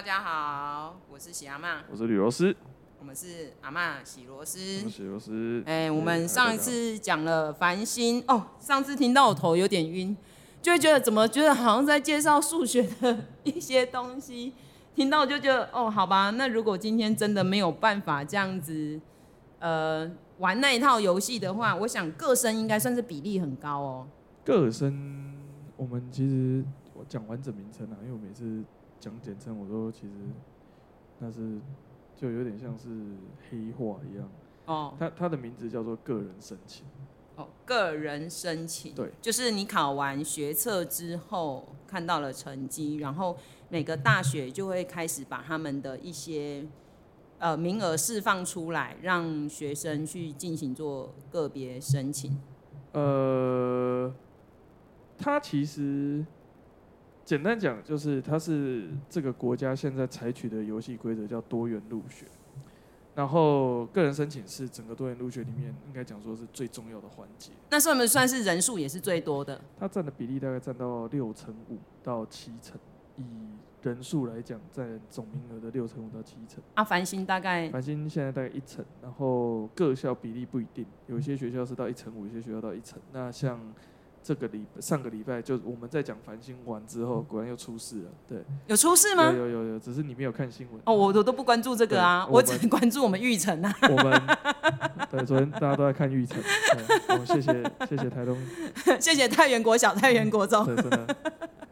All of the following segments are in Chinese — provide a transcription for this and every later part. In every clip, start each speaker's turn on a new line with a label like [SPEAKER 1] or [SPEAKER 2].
[SPEAKER 1] 大家好，我是喜阿妈，
[SPEAKER 2] 我是吕罗斯，
[SPEAKER 1] 我们是阿妈喜螺丝，
[SPEAKER 2] 喜螺丝。
[SPEAKER 1] 哎、欸，我们上一次讲了繁星哦，上次听到我头有点晕，就会觉得怎么觉得好像在介绍数学的一些东西，听到就觉得哦，好吧，那如果今天真的没有办法这样子，呃，玩那一套游戏的话，我想个声应该算是比例很高哦。
[SPEAKER 2] 个声，我们其实我讲完整名称啊，因为我每次讲简称，我都其实那是就有点像是黑化一样。哦。他他的名字叫做个人申请。
[SPEAKER 1] 哦，个人申请。
[SPEAKER 2] 对。
[SPEAKER 1] 就是你考完学测之后看到了成绩，然后每个大学就会开始把他们的一些呃名额释放出来，让学生去进行做个别申请。
[SPEAKER 2] 呃。他其实简单讲，就是它是这个国家现在采取的游戏规则叫多元入学，然后个人申请是整个多元入学里面应该讲说是最重要的环节。
[SPEAKER 1] 那算不算是人数也是最多的？
[SPEAKER 2] 它占的比例大概占到六成五到七成，以人数来讲，占总名额的六成五到七成。
[SPEAKER 1] 啊，繁星大概？
[SPEAKER 2] 繁星现在大概一成，然后各校比例不一定，有些学校是到一成五，有些学校到一成。那像。这个礼上个礼拜就我们在讲繁星完之后，果然又出事了。对，
[SPEAKER 1] 有出事吗？
[SPEAKER 2] 有有有有，只是你没有看新闻。
[SPEAKER 1] 哦，我我都不关注这个啊，我，我只关注我们玉成啊。
[SPEAKER 2] 我们 对，昨天大家都在看玉成。我们谢谢谢谢台东，
[SPEAKER 1] 谢谢太原国小、太原国中。
[SPEAKER 2] 对，真的，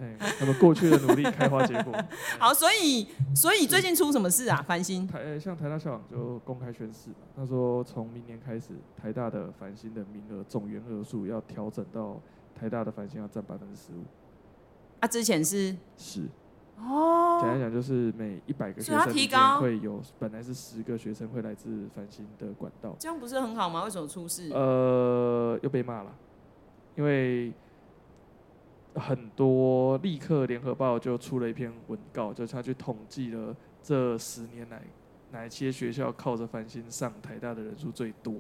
[SPEAKER 2] 哎，他们过去的努力开花结果。
[SPEAKER 1] 好，所以所以最近出什么事啊？繁星
[SPEAKER 2] 台像台大校长就公开宣誓，他说从明年开始，台大的繁星的名额总员额数要调整到。台大的繁星要占百分之十五，
[SPEAKER 1] 啊，之前是？
[SPEAKER 2] 是。
[SPEAKER 1] 哦，
[SPEAKER 2] 简单讲就是每一百个学生提高？会有本来是十个学生会来自繁星的管道，
[SPEAKER 1] 这样不是很好吗？为什么出事？
[SPEAKER 2] 呃，又被骂了，因为很多立刻联合报就出了一篇文告，就是他去统计了这十年来哪些学校靠着繁星上台大的人数最多。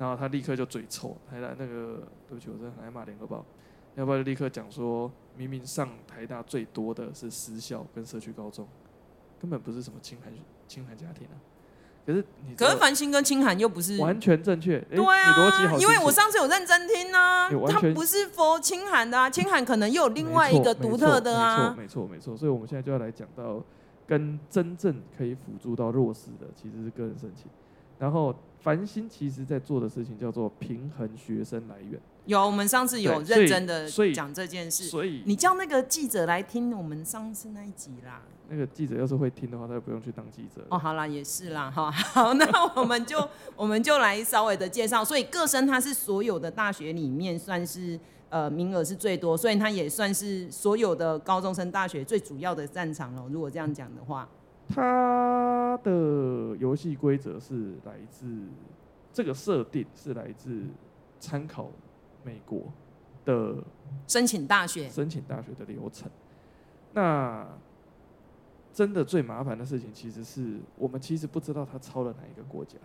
[SPEAKER 2] 然后他立刻就嘴臭，台大那个对不起，我真的很爱骂联合报，要不要就立刻讲说，明明上台大最多的是私校跟社区高中，根本不是什么清寒清寒家庭啊。可是你
[SPEAKER 1] 可是繁星跟清寒又不是
[SPEAKER 2] 完全正确，
[SPEAKER 1] 对啊，因为我上次有认真听啊，他不是 for 清寒的啊，清寒可能又有另外一个独特的啊，
[SPEAKER 2] 没错没错没错，所以我们现在就要来讲到跟真正可以辅助到弱势的，其实是个人申请，然后。繁星其实在做的事情叫做平衡学生来源。
[SPEAKER 1] 有，我们上次有认真的讲这件事。
[SPEAKER 2] 所以，
[SPEAKER 1] 你叫那个记者来听我们上次那一集啦。
[SPEAKER 2] 那个记者要是会听的话，他就不用去当记者。
[SPEAKER 1] 哦，好啦，也是啦，好，好，那我们就 我们就来稍微的介绍。所以各生它是所有的大学里面算是呃名额是最多，所以它也算是所有的高中生大学最主要的战场了。如果这样讲的话。
[SPEAKER 2] 它的游戏规则是来自这个设定是来自参考美国的
[SPEAKER 1] 申请大学
[SPEAKER 2] 申请大学的流程。那真的最麻烦的事情，其实是我们其实不知道他抄了哪一个国家。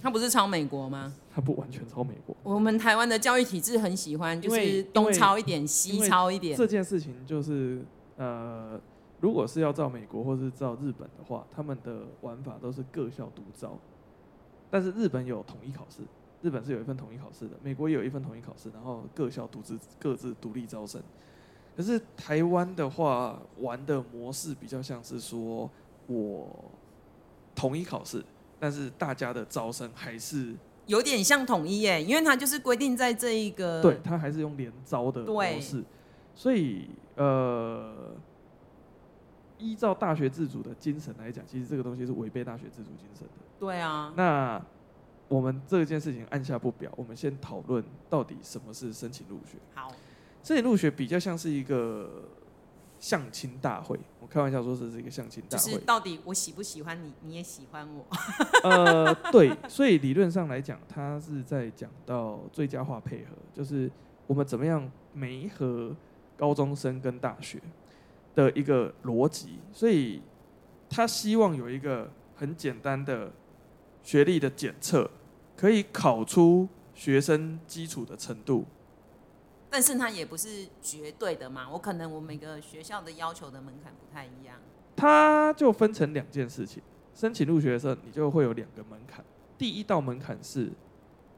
[SPEAKER 1] 他不是抄美国吗？
[SPEAKER 2] 他不完全抄美国。
[SPEAKER 1] 我们台湾的教育体制很喜欢，就是东抄一点，西抄一点。
[SPEAKER 2] 这件事情就是呃。如果是要照美国或是照日本的话，他们的玩法都是各校独招，但是日本有统一考试，日本是有一份统一考试的，美国也有一份统一考试，然后各校独自各自独立招生。可是台湾的话，玩的模式比较像是说，我统一考试，但是大家的招生还是
[SPEAKER 1] 有点像统一耶，因为它就是规定在这一个，
[SPEAKER 2] 对，它还是用连招的模式，所以呃。依照大学自主的精神来讲，其实这个东西是违背大学自主精神的。
[SPEAKER 1] 对啊。
[SPEAKER 2] 那我们这件事情按下不表，我们先讨论到底什么是申请入学。
[SPEAKER 1] 好。
[SPEAKER 2] 申请入学比较像是一个相亲大会，我开玩笑说这是一个相亲大会。
[SPEAKER 1] 就是到底我喜不喜欢你，你也喜欢我。
[SPEAKER 2] 呃，对，所以理论上来讲，他是在讲到最佳化配合，就是我们怎么样媒合高中生跟大学。的一个逻辑，所以他希望有一个很简单的学历的检测，可以考出学生基础的程度。
[SPEAKER 1] 但是它也不是绝对的嘛，我可能我每个学校的要求的门槛不太一样。
[SPEAKER 2] 它就分成两件事情。申请入学的时候，你就会有两个门槛。第一道门槛是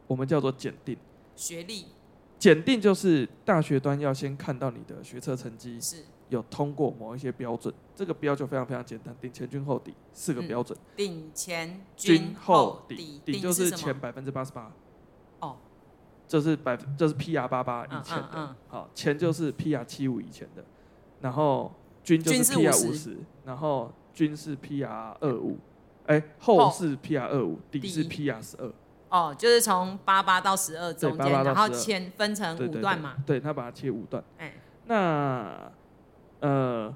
[SPEAKER 2] 我们叫做检定
[SPEAKER 1] 学历。
[SPEAKER 2] 检定就是大学端要先看到你的学测成绩
[SPEAKER 1] 是
[SPEAKER 2] 有通过某一些标准，这个标就非常非常简单，顶前均后底四个标准。
[SPEAKER 1] 顶前均后底，
[SPEAKER 2] 顶就是前百分之八十八。
[SPEAKER 1] 哦，
[SPEAKER 2] 这是百分，这是 PR 八八以前的。
[SPEAKER 1] 嗯嗯嗯、
[SPEAKER 2] 好，前就是 PR 七五以前的，然后均就是 PR 五十，然后均是 PR 二五，哎，后是 PR 二五，底是 PR 十二。
[SPEAKER 1] 哦，就是从八八到十二中间，然后前分成五段嘛。
[SPEAKER 2] 对，他把它切五段。哎，那呃，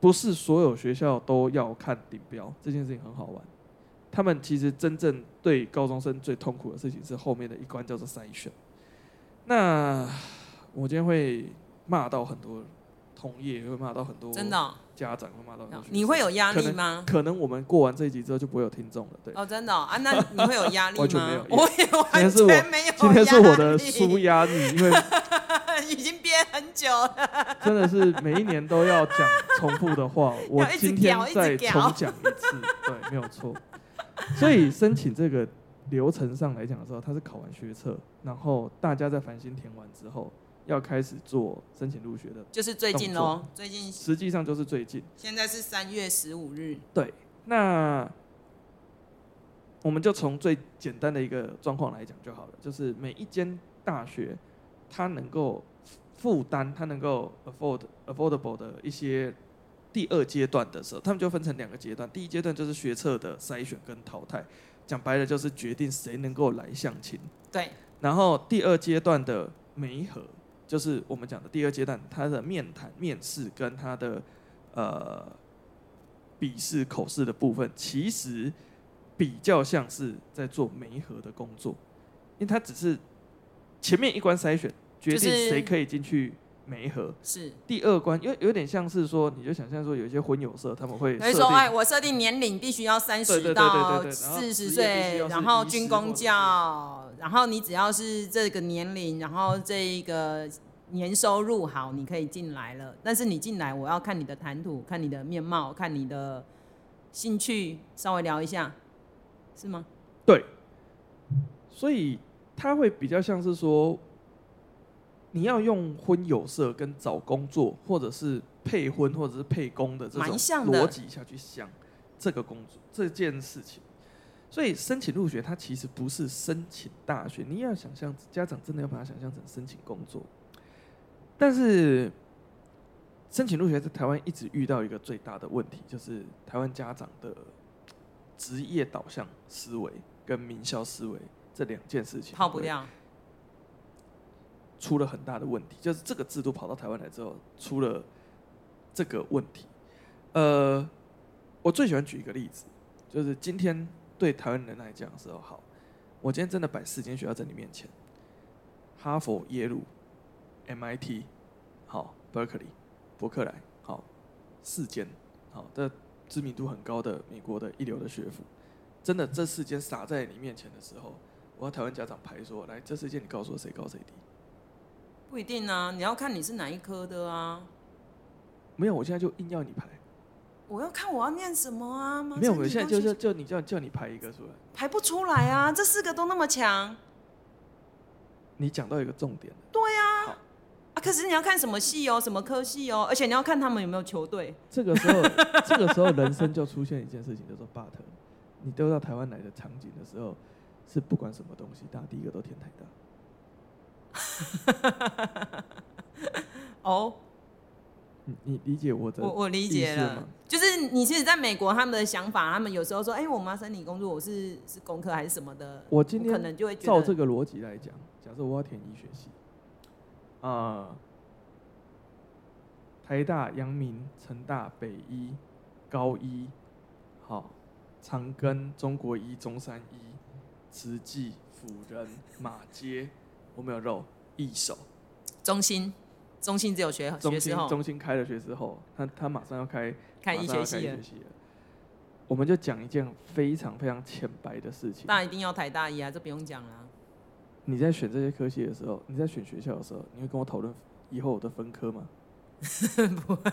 [SPEAKER 2] 不是所有学校都要看顶标，这件事情很好玩。他们其实真正对高中生最痛苦的事情是后面的一关叫做筛选。那我今天会骂到很多同业，会骂到很多真的。家长会骂到
[SPEAKER 1] 你会有压力吗？
[SPEAKER 2] 可能我们过完这一集之后就不会有听众了，对。
[SPEAKER 1] 哦，真的啊？那你会有压力吗？
[SPEAKER 2] 完全没有，
[SPEAKER 1] 我也完全没有。
[SPEAKER 2] 今天是我的舒压日，因为
[SPEAKER 1] 已经憋很久了。
[SPEAKER 2] 真的是每一年都要讲重复的话，我 今天再重讲一次，对，没有错。所以申请这个流程上来讲的时候，他是考完学测，然后大家在繁星填完之后。要开始做申请入学的，
[SPEAKER 1] 就是最近喽。最近
[SPEAKER 2] 实际上就是最近。
[SPEAKER 1] 现在是三月十五日。
[SPEAKER 2] 对，那我们就从最简单的一个状况来讲就好了，就是每一间大学，它能够负担，他能够 afford affordable 的一些第二阶段的时候，他们就分成两个阶段。第一阶段就是学测的筛选跟淘汰，讲白了就是决定谁能够来相亲。
[SPEAKER 1] 对。
[SPEAKER 2] 然后第二阶段的媒合。就是我们讲的第二阶段，他的面谈、面试跟他的呃笔试、口试的部分，其实比较像是在做媒合的工作，因为他只是前面一关筛选，决定谁可以进去媒合。
[SPEAKER 1] 是
[SPEAKER 2] 第二关，因为有点像是说，你就想象说，有一些婚友社他们会
[SPEAKER 1] 所以说，哎，我设定年龄必须要三十到四十岁，然后军工教。然后你只要是这个年龄，然后这一个年收入好，你可以进来了。但是你进来，我要看你的谈吐，看你的面貌，看你的兴趣，稍微聊一下，是吗？
[SPEAKER 2] 对。所以他会比较像是说，你要用婚友社跟找工作，或者是配婚或者是配工的这种逻辑下去想这个工作这件事情。所以申请入学，它其实不是申请大学。你要想象，家长真的要把它想象成申请工作。但是申请入学在台湾一直遇到一个最大的问题，就是台湾家长的职业导向思维跟名校思维这两件事情
[SPEAKER 1] 跑不掉，
[SPEAKER 2] 出了很大的问题。就是这个制度跑到台湾来之后，出了这个问题。呃，我最喜欢举一个例子，就是今天。对台湾人来讲的时候，好，我今天真的摆四间学校在你面前，哈佛、耶鲁、MIT，好，Berkeley，伯克莱，好，四间，好的知名度很高的美国的一流的学府，真的这四间撒在你面前的时候，我要台湾家长排说，来，这四间你告诉我谁高谁低？
[SPEAKER 1] 不一定啊，你要看你是哪一科的啊。
[SPEAKER 2] 没有，我现在就硬要你排。
[SPEAKER 1] 我要看我要念什么啊？
[SPEAKER 2] 没有，我现在就就就你叫叫你排一个出来，
[SPEAKER 1] 排不出来啊！这四个都那么强。
[SPEAKER 2] 你讲到一个重点。
[SPEAKER 1] 对呀。啊，可是你要看什么系哦，什么科系哦，而且你要看他们有没有球队。
[SPEAKER 2] 这个时候，这个时候人生就出现一件事情，叫做 but。你丢到台湾来的场景的时候，是不管什么东西大家，第一个都填台大。
[SPEAKER 1] 哦。
[SPEAKER 2] 你理解我的？
[SPEAKER 1] 我我理解了，就是你其实在美国，他们的想法，他们有时候说，哎、欸，我们要申请工作，我是是工科还是什么的？
[SPEAKER 2] 我今天
[SPEAKER 1] 可能就会
[SPEAKER 2] 照这个逻辑来讲，假设我要填医学系，啊、呃，台大、阳明、成大、北医、高医，好，长庚、中国医、中山医、慈济、辅仁、马偕，我没有肉，一手、
[SPEAKER 1] 中心。中心只有学
[SPEAKER 2] 中心中心开了学之后，他他马上要开
[SPEAKER 1] 开医学系了。
[SPEAKER 2] 我们就讲一件非常非常浅白的事情。
[SPEAKER 1] 那一定要台大医啊，这不用讲了。
[SPEAKER 2] 你在选这些科系的时候，你在选学校的时候，你会跟我讨论以后我的分科吗？
[SPEAKER 1] 不会。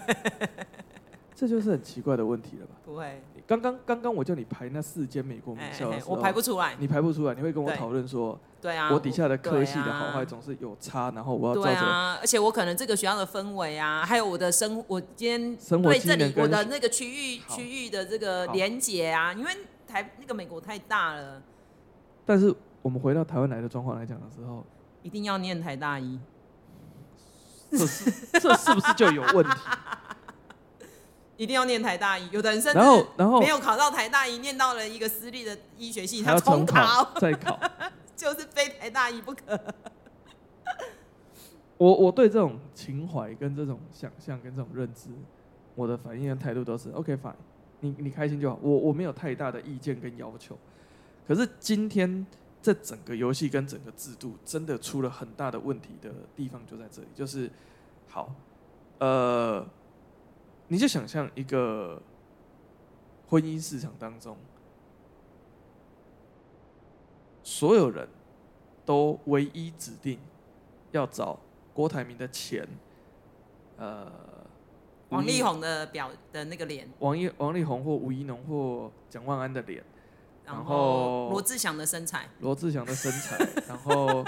[SPEAKER 2] 这就是很奇怪的问题了吧？
[SPEAKER 1] 不会。
[SPEAKER 2] 刚刚刚刚我叫你排那四间美国名校的时候，
[SPEAKER 1] 我排不出来。
[SPEAKER 2] 你排不出来，你会跟我讨论说，
[SPEAKER 1] 对啊，
[SPEAKER 2] 我底下的科系的好坏总是有差，然后我要。
[SPEAKER 1] 对啊，而且我可能这个学校的氛围啊，还有我的生，我今天对这里我的那个区域区域的这个连结啊，因为台那个美国太大了。
[SPEAKER 2] 但是我们回到台湾来的状况来讲的时候，
[SPEAKER 1] 一定要念台大一，
[SPEAKER 2] 这是这是不是就有问题？
[SPEAKER 1] 一定要念台大医，有的人甚至没有考到台大医，念到了一个私立的医学系，他重考
[SPEAKER 2] 再考，
[SPEAKER 1] 就是非台大医不可。
[SPEAKER 2] 我我对这种情怀跟这种想象跟这种认知，我的反应跟态度都是 OK fine，你你开心就好，我我没有太大的意见跟要求。可是今天这整个游戏跟整个制度真的出了很大的问题的地方就在这里，就是好，呃。你就想象一个婚姻市场当中，所有人都唯一指定要找郭台铭的钱，呃，
[SPEAKER 1] 王力宏的表的那个脸，
[SPEAKER 2] 王一王力宏或吴怡农或蒋万安的脸，
[SPEAKER 1] 然后罗志祥的身材，
[SPEAKER 2] 罗志祥的身材，然后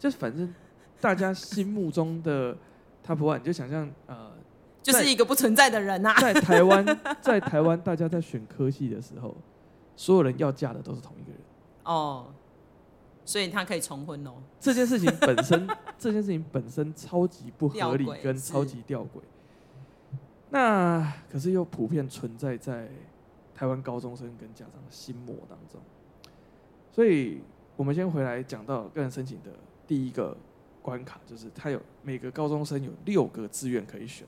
[SPEAKER 2] 就是反正大家心目中的。他不会，你就想象呃，
[SPEAKER 1] 就是一个不存在的人呐、啊。
[SPEAKER 2] 在台湾，在台湾，大家在选科系的时候，所有人要嫁的都是同一个人。
[SPEAKER 1] 哦，所以他可以重婚哦。
[SPEAKER 2] 这件事情本身，这件事情本身超级不合理，跟超级吊诡。那可是又普遍存在在台湾高中生跟家长的心魔当中。所以我们先回来讲到个人申请的第一个。关卡就是他有每个高中生有六个志愿可以选，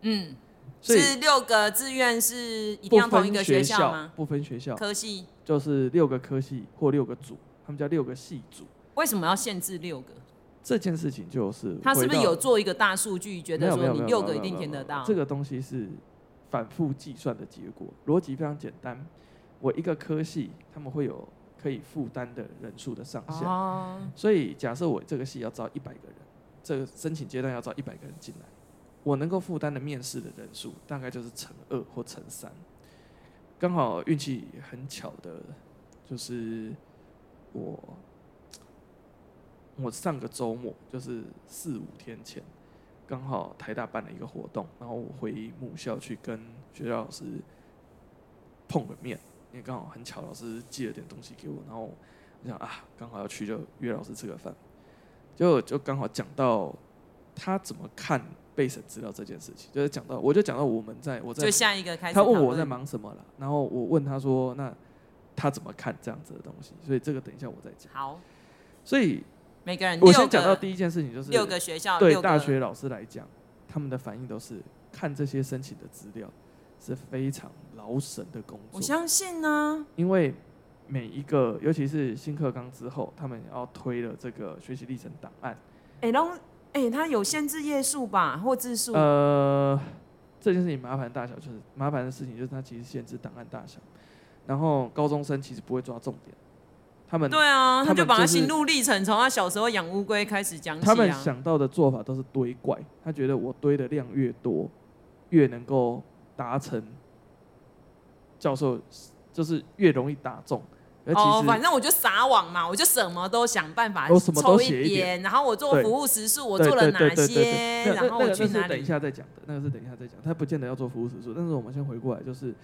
[SPEAKER 1] 嗯，所以是六个志愿是一定要同一个学校吗？
[SPEAKER 2] 不分学校，
[SPEAKER 1] 科系
[SPEAKER 2] 就是六个科系或六个组，他们叫六个系组。
[SPEAKER 1] 为什么要限制六个？
[SPEAKER 2] 这件事情就是
[SPEAKER 1] 他是不是有做一个大数据，觉得说你六个一定填得到？
[SPEAKER 2] 这个东西是反复计算的结果，逻辑非常简单。我一个科系他们会有。可以负担的人数的上限，所以假设我这个系要招一百个人，这个申请阶段要招一百个人进来，我能够负担的面试的人数大概就是乘二或乘三。刚好运气很巧的，就是我我上个周末就是四五天前，刚好台大办了一个活动，然后我回母校去跟学校老师碰个面。因为刚好很巧，老师寄了点东西给我，然后我想啊，刚好要去就约老师吃个饭，就就刚好讲到他怎么看备审资料这件事情，就是讲到我就讲到我们在我在
[SPEAKER 1] 就下一个开始，
[SPEAKER 2] 他问我在忙什么了，然后我问他说那他怎么看这样子的东西，所以这个等一下我再讲。
[SPEAKER 1] 好，
[SPEAKER 2] 所以
[SPEAKER 1] 每个人
[SPEAKER 2] 我先讲到第一件事情就是
[SPEAKER 1] 六个学校
[SPEAKER 2] 对大学老师来讲，他们的反应都是看这些申请的资料是非常。劳神的工作，
[SPEAKER 1] 我相信呢。
[SPEAKER 2] 因为每一个，尤其是新课纲之后，他们要推了这个学习历程档案。
[SPEAKER 1] 哎、欸，然后哎，它有限制页数吧，或字数？
[SPEAKER 2] 呃，这件事情麻烦大小就是麻烦的事情，就是它其实限制档案大小。然后高中生其实不会抓重点，他们
[SPEAKER 1] 对啊，他就把他心路历程从他小时候养乌龟开始讲起、啊。
[SPEAKER 2] 他们想到的做法都是堆怪，他觉得我堆的量越多，越能够达成。教授就是越容易打中，
[SPEAKER 1] 哦，反正我就撒网嘛，我就什么都想办法抽一点，然后我做服务时数，我做了哪些，然后我去哪
[SPEAKER 2] 里？等一下再讲的，那个是等一下再讲，他不见得要做服务时数，但是我们先回过来，就是，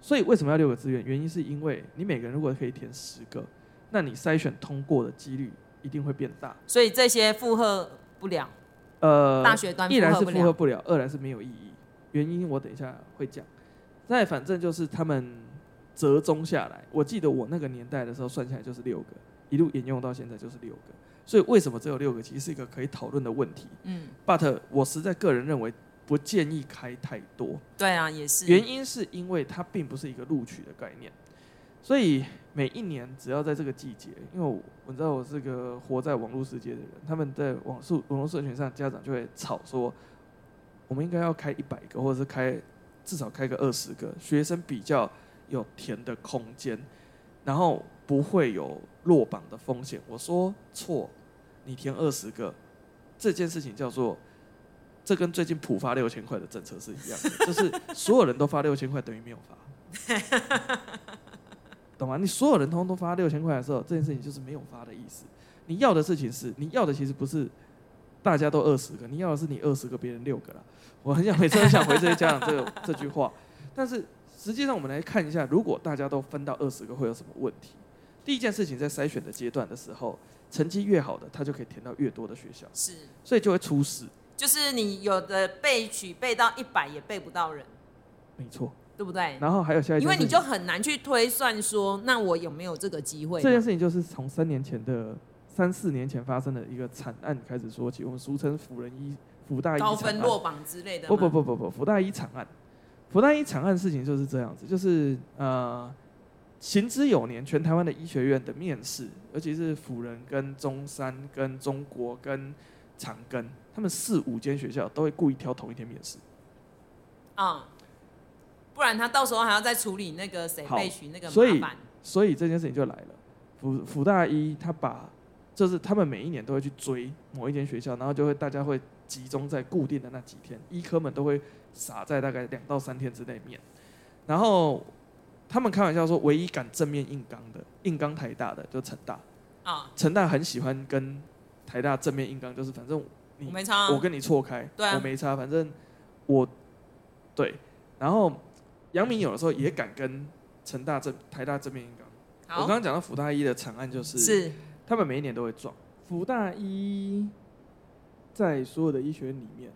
[SPEAKER 2] 所以为什么要六个志愿？原因是因为你每个人如果可以填十个，那你筛选通过的几率一定会变大，
[SPEAKER 1] 所以这些负荷不了，
[SPEAKER 2] 呃，
[SPEAKER 1] 大学端
[SPEAKER 2] 一来是负荷不了，二来是没有意义，原因我等一下会讲。那反正就是他们折中下来，我记得我那个年代的时候算下来就是六个，一路沿用到现在就是六个。所以为什么只有六个，其实是一个可以讨论的问题。嗯，but 我实在个人认为不建议开太多。
[SPEAKER 1] 对啊，也是。
[SPEAKER 2] 原因是因为它并不是一个录取的概念，所以每一年只要在这个季节，因为我我知道我是个活在网络世界的人，他们在网速网络社群上，家长就会吵说，我们应该要开一百个，或者是开。至少开个二十个学生比较有填的空间，然后不会有落榜的风险。我说错，你填二十个，这件事情叫做这跟最近普发六千块的政策是一样的，就是所有人都发六千块等于没有发，懂吗？你所有人通通都发六千块的时候，这件事情就是没有发的意思。你要的事情是，你要的其实不是大家都二十个，你要的是你二十个别人六个了。我很想每次很想回这些家长这个这句话，但是实际上我们来看一下，如果大家都分到二十个，会有什么问题？第一件事情，在筛选的阶段的时候，成绩越好的，他就可以填到越多的学校，
[SPEAKER 1] 是，
[SPEAKER 2] 所以就会出事。
[SPEAKER 1] 就是你有的被取背到一百也背不到人，
[SPEAKER 2] 没错，
[SPEAKER 1] 对不对？
[SPEAKER 2] 然后还有下一件，
[SPEAKER 1] 因为你就很难去推算说，那我有没有这个机会？
[SPEAKER 2] 这件事情就是从三年前的三四年前发生的一个惨案开始说起，我们俗称辅仁一辅大一
[SPEAKER 1] 高分落榜之类的。
[SPEAKER 2] 不不不不不，辅大一惨案，福大一惨案事情就是这样子，就是呃，行之有年，全台湾的医学院的面试，尤其是辅仁跟中山跟中国跟长庚。他们四五间学校都会故意挑同一天面试，
[SPEAKER 1] 啊、嗯，不然他到时候还要再处理那个谁被取那个麻烦。
[SPEAKER 2] 所以，所以这件事情就来了。辅辅大一他把，就是他们每一年都会去追某一间学校，然后就会大家会集中在固定的那几天，医科们都会撒在大概两到三天之内面。然后他们开玩笑说，唯一敢正面硬刚的，硬刚台大的就成大。啊、嗯，成大很喜欢跟台大正面硬刚，就是反正。
[SPEAKER 1] 我没差、啊，
[SPEAKER 2] 我跟你错开，
[SPEAKER 1] 对啊、
[SPEAKER 2] 我没差，反正我对。然后杨明有的时候也敢跟成大正、台大正面硬刚。我刚刚讲到福大一的惨案，就是是他们每一年都会撞。福大一在所有的医学院里面，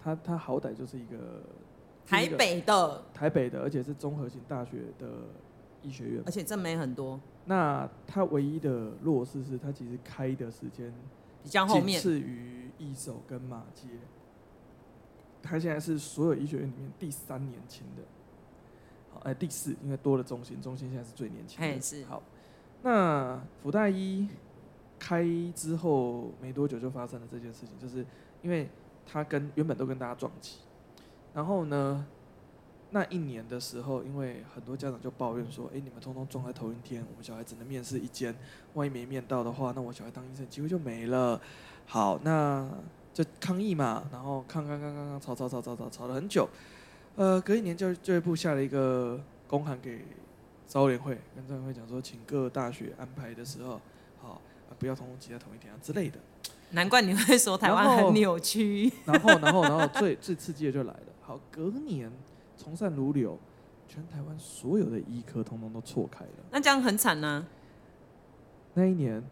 [SPEAKER 2] 他他好歹就是一个
[SPEAKER 1] 台北的
[SPEAKER 2] 台北的，而且是综合性大学的医学院，
[SPEAKER 1] 而且正没很多。
[SPEAKER 2] 那他唯一的弱势是他其实开的时间
[SPEAKER 1] 比较后面，仅
[SPEAKER 2] 次于。一手跟马街，他现在是所有医学院里面第三年轻的，好，哎，第四，因为多了中心，中心现在是最年轻的。
[SPEAKER 1] 是
[SPEAKER 2] 好，那福大一开之后没多久就发生了这件事情，就是因为他跟原本都跟大家撞期，然后呢，那一年的时候，因为很多家长就抱怨说，哎，你们通通撞在同一天，我们小孩只能面试一间，万一没面到的话，那我小孩当医生机会就没了。好，那就抗议嘛，然后抗抗抗抗抗，吵吵吵吵吵吵了很久，呃，隔一年教教育部下了一个公函给招联会，跟招联会讲说，请各大学安排的时候，不要通通挤在同一天啊之类的。
[SPEAKER 1] 难怪你会说台湾很扭曲。
[SPEAKER 2] 然后，然后，然后，最最刺激的就来了，好，隔年从善如流，全台湾所有的医科通通都错开了。
[SPEAKER 1] 那这样很惨呢？
[SPEAKER 2] 那一年。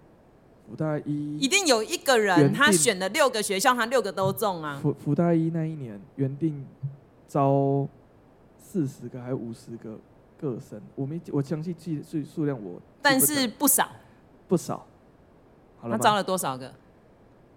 [SPEAKER 2] 福大一
[SPEAKER 1] 一定有一个人，他选了六个学校，他六个都中啊。
[SPEAKER 2] 福福大一那一年原定招四十个还是五十个个生，我没我详细记数数量我，
[SPEAKER 1] 但是不少
[SPEAKER 2] 不少。好了，
[SPEAKER 1] 他招了多少个？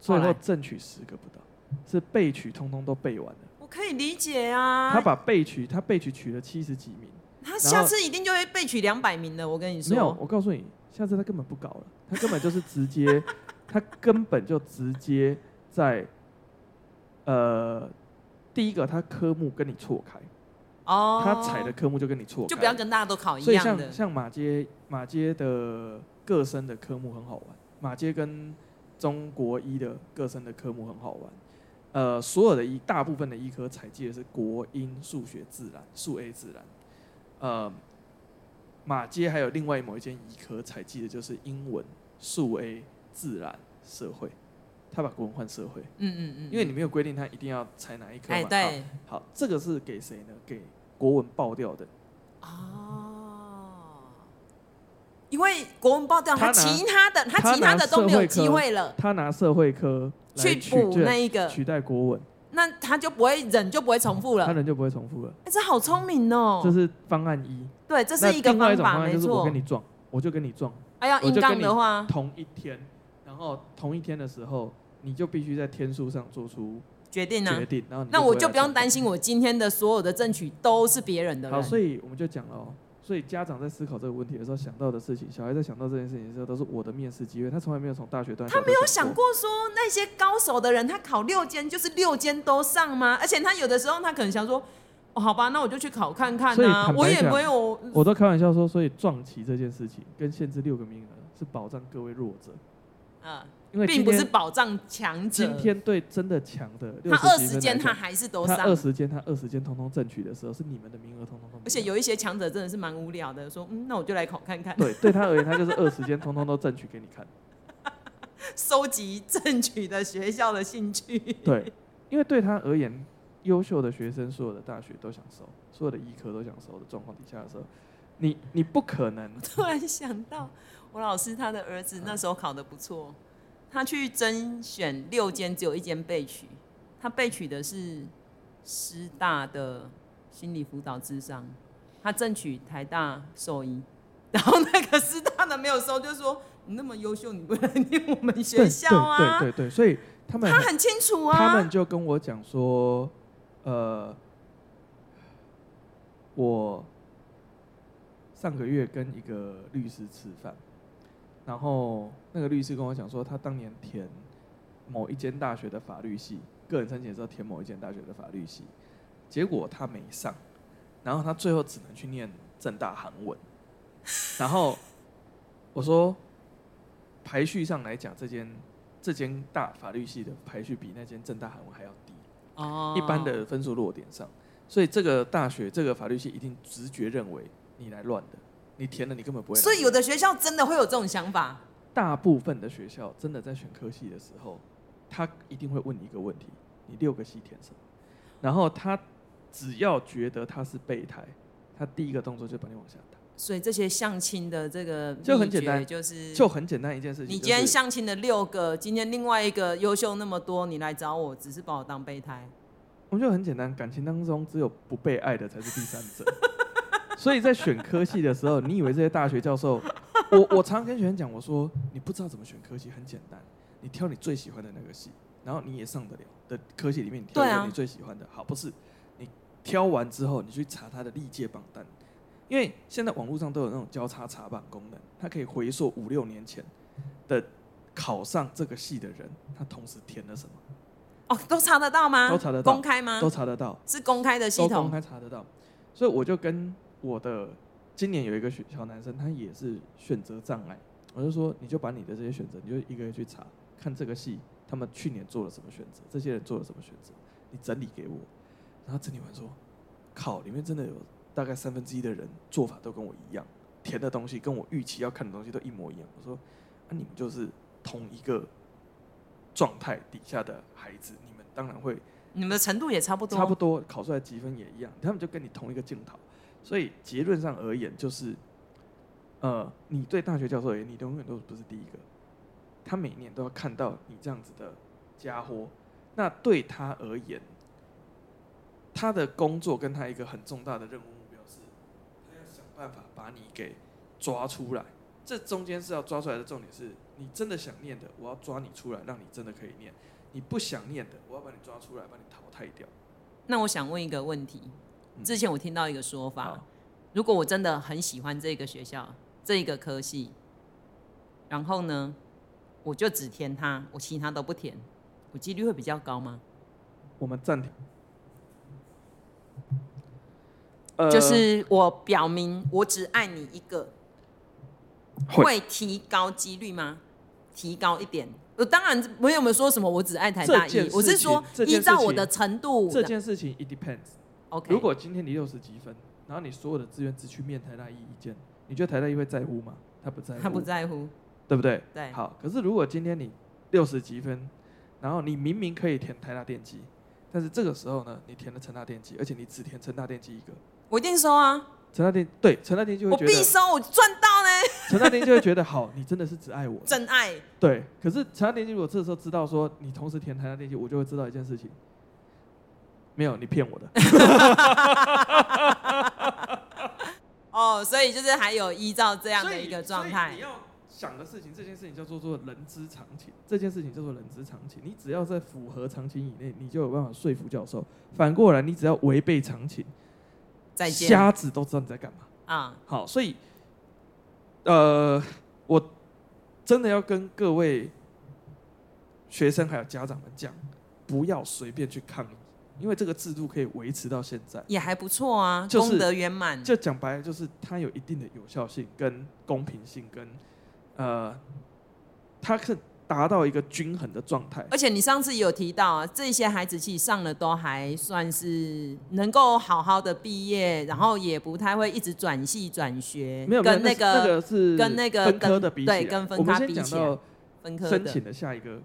[SPEAKER 2] 最后正取十个不到，是备取通通都备完了。
[SPEAKER 1] 我可以理解啊。
[SPEAKER 2] 他把备取他备取取了七十几名，
[SPEAKER 1] 他下次一定就会备取两百名的。我跟你说，
[SPEAKER 2] 没有，我告诉你。下次他根本不搞了，他根本就是直接，他根本就直接在，呃，第一个他科目跟你错开，哦，他踩的科目就跟你错开，
[SPEAKER 1] 就不要跟大家都考一样的。
[SPEAKER 2] 所以像像马街马街的各生的科目很好玩，马街跟中国医的各生的科目很好玩，呃，所有的医大部分的医科采集的是国英数学自然数 A 自然，呃。马街还有另外某一间医科采集的就是英文、数 A、自然、社会，他把国文换社会。嗯嗯嗯。因为你没有规定他一定要采哪一科嘛。哎，对。好，这个是给谁呢？给国文爆掉的。
[SPEAKER 1] 哦。因为国文爆掉，他其他的他其他的都没有机会了。
[SPEAKER 2] 他拿社会科
[SPEAKER 1] 去补那一个
[SPEAKER 2] 取代国文，
[SPEAKER 1] 那他就不会忍就不会重复了。
[SPEAKER 2] 他人就不会重复了。
[SPEAKER 1] 哎，这好聪明哦。
[SPEAKER 2] 这是方案一。
[SPEAKER 1] 对，这是一个方法，没错。
[SPEAKER 2] 我跟你撞，我就跟你撞。
[SPEAKER 1] 哎呀，硬刚的话，
[SPEAKER 2] 同一天，然后同一天的时候，你就必须在天数上做出
[SPEAKER 1] 决定啊。
[SPEAKER 2] 决定，然后
[SPEAKER 1] 那我就不用担心，我今天的所有的争取都是别人的。
[SPEAKER 2] 好，所以我们就讲了哦。所以家长在思考这个问题的时候，想到的事情，小孩在想到这件事情的时候，都是我的面试机会。他从来没有从大学段，
[SPEAKER 1] 他没有想过说那些高手的人，他考六间就是六间都上吗？而且他有的时候他可能想说。哦，好吧，那我就去考看看啊。我也没有，
[SPEAKER 2] 我都开玩笑说，所以撞旗这件事情跟限制六个名额是保障各位弱者。
[SPEAKER 1] 嗯，
[SPEAKER 2] 因为
[SPEAKER 1] 并不是保障强者。
[SPEAKER 2] 今天对真的强的，
[SPEAKER 1] 他二十间他还是都上。
[SPEAKER 2] 他二十间他二十间通通争取的时候，是你们的名额通通都。
[SPEAKER 1] 而且有一些强者真的是蛮无聊的，说嗯，那我就来考看看。
[SPEAKER 2] 对，对他而言，他就是二十间通通都争取给你看，
[SPEAKER 1] 收集正取的学校的兴趣。
[SPEAKER 2] 对，因为对他而言，优秀的学生，所有的大学都想收，所有的医科都想收的状况底下的时候，你你不可能。
[SPEAKER 1] 突然想到，我老师他的儿子那时候考得不错，他去甄选六间，只有一间被取，他被取的是师大的心理辅导智商，他争取台大兽医，然后那个师大的没有收，就说你那么优秀，你不能念我们学校啊？
[SPEAKER 2] 对对对，对，所以他们
[SPEAKER 1] 他很清楚啊，
[SPEAKER 2] 他们就跟我讲说。呃，我上个月跟一个律师吃饭，然后那个律师跟我讲说，他当年填某一间大学的法律系，个人申请的时候填某一间大学的法律系，结果他没上，然后他最后只能去念正大韩文，然后我说排序上来讲，这间这间大法律系的排序比那间正大韩文还要低。一般的分数落点上，所以这个大学这个法律系一定直觉认为你来乱的，你填了你根本不会。
[SPEAKER 1] 所以有的学校真的会有这种想法。
[SPEAKER 2] 大部分的学校真的在选科系的时候，他一定会问你一个问题：你六个系填什么？然后他只要觉得他是备胎，他第一个动作就把你往下打。
[SPEAKER 1] 所以这些相亲的这个
[SPEAKER 2] 就很简单，
[SPEAKER 1] 就是
[SPEAKER 2] 就很简单一件事情。
[SPEAKER 1] 你今天相亲的六个，今天另外一个优秀那么多，你来找我，只是把我当备胎。
[SPEAKER 2] 我们就很简单，感情当中只有不被爱的才是第三者。所以在选科系的时候，你以为这些大学教授，我我常跟学生讲，我说你不知道怎么选科系，很简单，你挑你最喜欢的那个系，然后你也上得了的科系里面，你挑一个你最喜欢的。好，不是你挑完之后，你去查他的历届榜单。因为现在网络上都有那种交叉查榜功能，它可以回溯五六年前的考上这个系的人，他同时填了什么？
[SPEAKER 1] 哦，都查得到吗？
[SPEAKER 2] 都查得到，
[SPEAKER 1] 公开吗？
[SPEAKER 2] 都查得到，
[SPEAKER 1] 是公开的系统，
[SPEAKER 2] 公开查得到。所以我就跟我的今年有一个学小男生，他也是选择障碍，我就说你就把你的这些选择，你就一个一个去查，看这个戏他们去年做了什么选择，这些人做了什么选择，你整理给我。然后整理完说，靠，里面真的有。大概三分之一的人做法都跟我一样，填的东西跟我预期要看的东西都一模一样。我说，那、啊、你们就是同一个状态底下的孩子，你们当然会，
[SPEAKER 1] 你们的程度也差不多，
[SPEAKER 2] 差不多考出来积分也一样，他们就跟你同一个镜头。所以结论上而言，就是，呃，你对大学教授而言，你永远都不是第一个，他每年都要看到你这样子的家伙，那对他而言，他的工作跟他一个很重大的任务目标是，他要想。办法把你给抓出来，这中间是要抓出来的重点是，你真的想念的，我要抓你出来，让你真的可以念；你不想念的，我要把你抓出来，把你淘汰掉。
[SPEAKER 1] 那我想问一个问题，之前我听到一个说法，如果我真的很喜欢这个学校，这一个科系，然后呢，我就只填它，我其他都不填，我几率会比较高吗？
[SPEAKER 2] 我们暂停。
[SPEAKER 1] 就是我表明我只爱你一个，会提高几率吗？提高一点。我，当然没有没有说什么我只爱台大一，我是说依照我的程度。
[SPEAKER 2] 这件事情 it depends。OK，如果今天你六十几分，然后你所有的资源只去面台大一一件，你觉得台大一会在乎吗？他不在乎，
[SPEAKER 1] 他不在乎，
[SPEAKER 2] 对不对？
[SPEAKER 1] 对。
[SPEAKER 2] 好，可是如果今天你六十几分，然后你明明可以填台大电机，但是这个时候呢，你填了成大电机，而且你只填成大电机一个。
[SPEAKER 1] 我一定收啊！
[SPEAKER 2] 陈大天对陈大天就会觉得
[SPEAKER 1] 我必收，我赚到呢。
[SPEAKER 2] 陈大天就会觉得好，你真的是只爱我，
[SPEAKER 1] 真爱。对，
[SPEAKER 2] 可是陈大天如果这时候知道说你同时填台大电机，我就会知道一件事情，没有你骗我的。
[SPEAKER 1] 哦，所以就是还有依照这样的一个状态。
[SPEAKER 2] 你要想的事情，这件事情叫做做人之常情，这件事情叫做人之常情。你只要在符合常情以内，你就有办法说服教授。反过来，你只要违背常情。瞎子都知道你在干嘛啊！好，所以，呃，我真的要跟各位学生还有家长们讲，不要随便去抗议，因为这个制度可以维持到现在，
[SPEAKER 1] 也还不错啊，
[SPEAKER 2] 就是、
[SPEAKER 1] 功德圆满。
[SPEAKER 2] 就讲白了，就是它有一定的有效性、跟公平性、跟呃，它是达到一个均衡的状态。
[SPEAKER 1] 而且你上次有提到啊，这些孩子其实上了都还算是能够好好的毕业，然后也不太会一直转系转学。
[SPEAKER 2] 没有，
[SPEAKER 1] 跟那个
[SPEAKER 2] 那个是
[SPEAKER 1] 跟那个
[SPEAKER 2] 分科的比起来，
[SPEAKER 1] 对，跟分科比起来，分科
[SPEAKER 2] 申请的下一个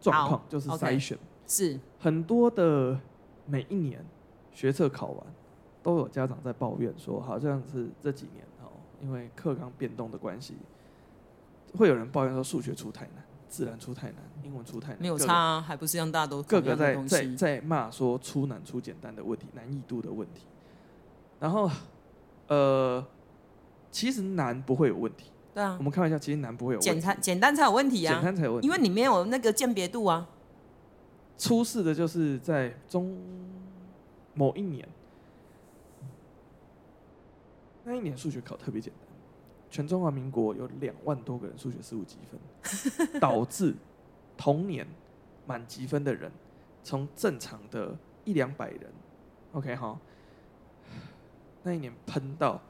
[SPEAKER 2] 状况就是筛选，
[SPEAKER 1] 是
[SPEAKER 2] 很多的每一年学测考完，都有家长在抱怨说，好像是这几年哦，因为课纲变动的关系，会有人抱怨说数学出太难。自然出太难，英文出太难，
[SPEAKER 1] 没有差啊，还不是让大家都
[SPEAKER 2] 各个在在在骂说出难出简单的问题，难易度的问题。然后，呃，其实难不会有问题。
[SPEAKER 1] 对啊，
[SPEAKER 2] 我们开玩笑，其实难不会有问题。
[SPEAKER 1] 简单简单才有问题啊，
[SPEAKER 2] 简单才有问题，
[SPEAKER 1] 因为你没有那个鉴别度啊。
[SPEAKER 2] 出事的就是在中某一年，那一年数学考特别简单。全中华民国有两万多个人数学十五积分，导致同年满积分的人从正常的一两百人，OK 哈，那一年喷到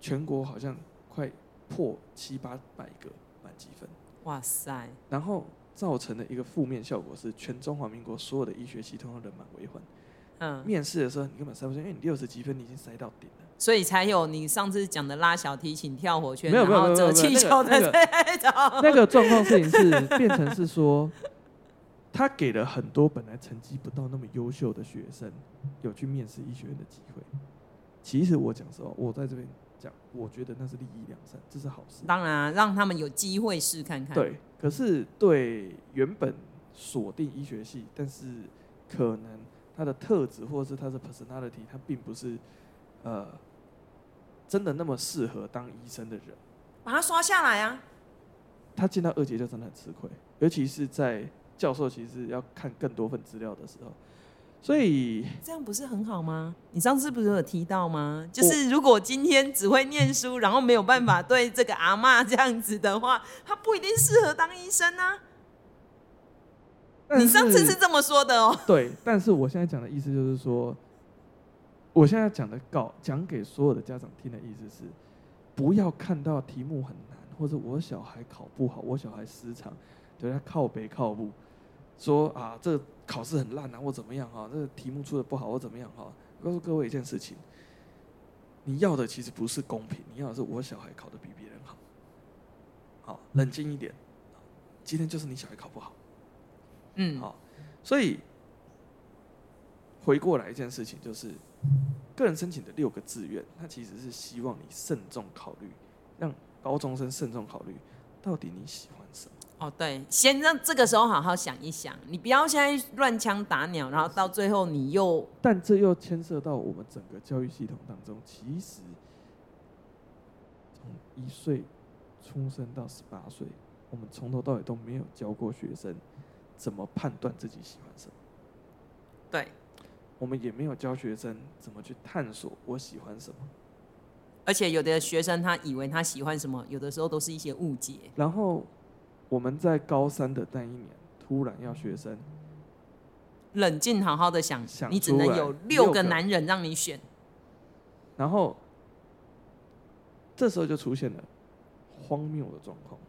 [SPEAKER 2] 全国好像快破七八百个满积分，
[SPEAKER 1] 哇塞！
[SPEAKER 2] 然后造成的一个负面效果是，全中华民国所有的医学系统都人满为患。嗯，面试的时候你根本塞不进，因为你六十几分你已经塞到顶了，
[SPEAKER 1] 所以才有你上次讲的拉小提琴、跳火圈，
[SPEAKER 2] 没有没有没有
[SPEAKER 1] 折气球的这种。
[SPEAKER 2] 那个状况事情是变成是说，他给了很多本来成绩不到那么优秀的学生有去面试医学院的机会。其实我讲实话，我在这边讲，我觉得那是利益两善，这是好事。
[SPEAKER 1] 当然啊，让他们有机会试看看。
[SPEAKER 2] 对，可是对原本锁定医学系，但是可能。他的特质或者是他的 personality，他并不是呃真的那么适合当医生的人，
[SPEAKER 1] 把他刷下来啊！
[SPEAKER 2] 他进到二阶就真的很吃亏，尤其是在教授其实要看更多份资料的时候，所以
[SPEAKER 1] 这样不是很好吗？你上次不是有提到吗？就是如果今天只会念书，然后没有办法对这个阿妈这样子的话，他不一定适合当医生啊。你上次是这么说的哦。
[SPEAKER 2] 对，但是我现在讲的意思就是说，我现在讲的告讲给所有的家长听的意思是，不要看到题目很难，或者我小孩考不好，我小孩失常，对他靠北靠母，说啊这个考试很烂啊，或怎么样哈，这个题目出的不好或怎么样哈。告诉各位一件事情，你要的其实不是公平，你要的是我小孩考的比别人好。好，冷静一点，今天就是你小孩考不好。嗯，好，所以回过来一件事情就是，个人申请的六个志愿，它其实是希望你慎重考虑，让高中生慎重考虑，到底你喜欢？
[SPEAKER 1] 哦，对，先让这个时候好好想一想，你不要现在乱枪打鸟，然后到最后你又……
[SPEAKER 2] 但这又牵涉到我们整个教育系统当中，其实从一岁出生到十八岁，我们从头到尾都没有教过学生。怎么判断自己喜欢什么？
[SPEAKER 1] 对，
[SPEAKER 2] 我们也没有教学生怎么去探索我喜欢什么。
[SPEAKER 1] 而且有的学生他以为他喜欢什么，有的时候都是一些误解。
[SPEAKER 2] 然后我们在高三的那一年，突然要学生
[SPEAKER 1] 冷静好好的想，想你只能有六个男人让你选。
[SPEAKER 2] 然后这时候就出现了荒谬的状况。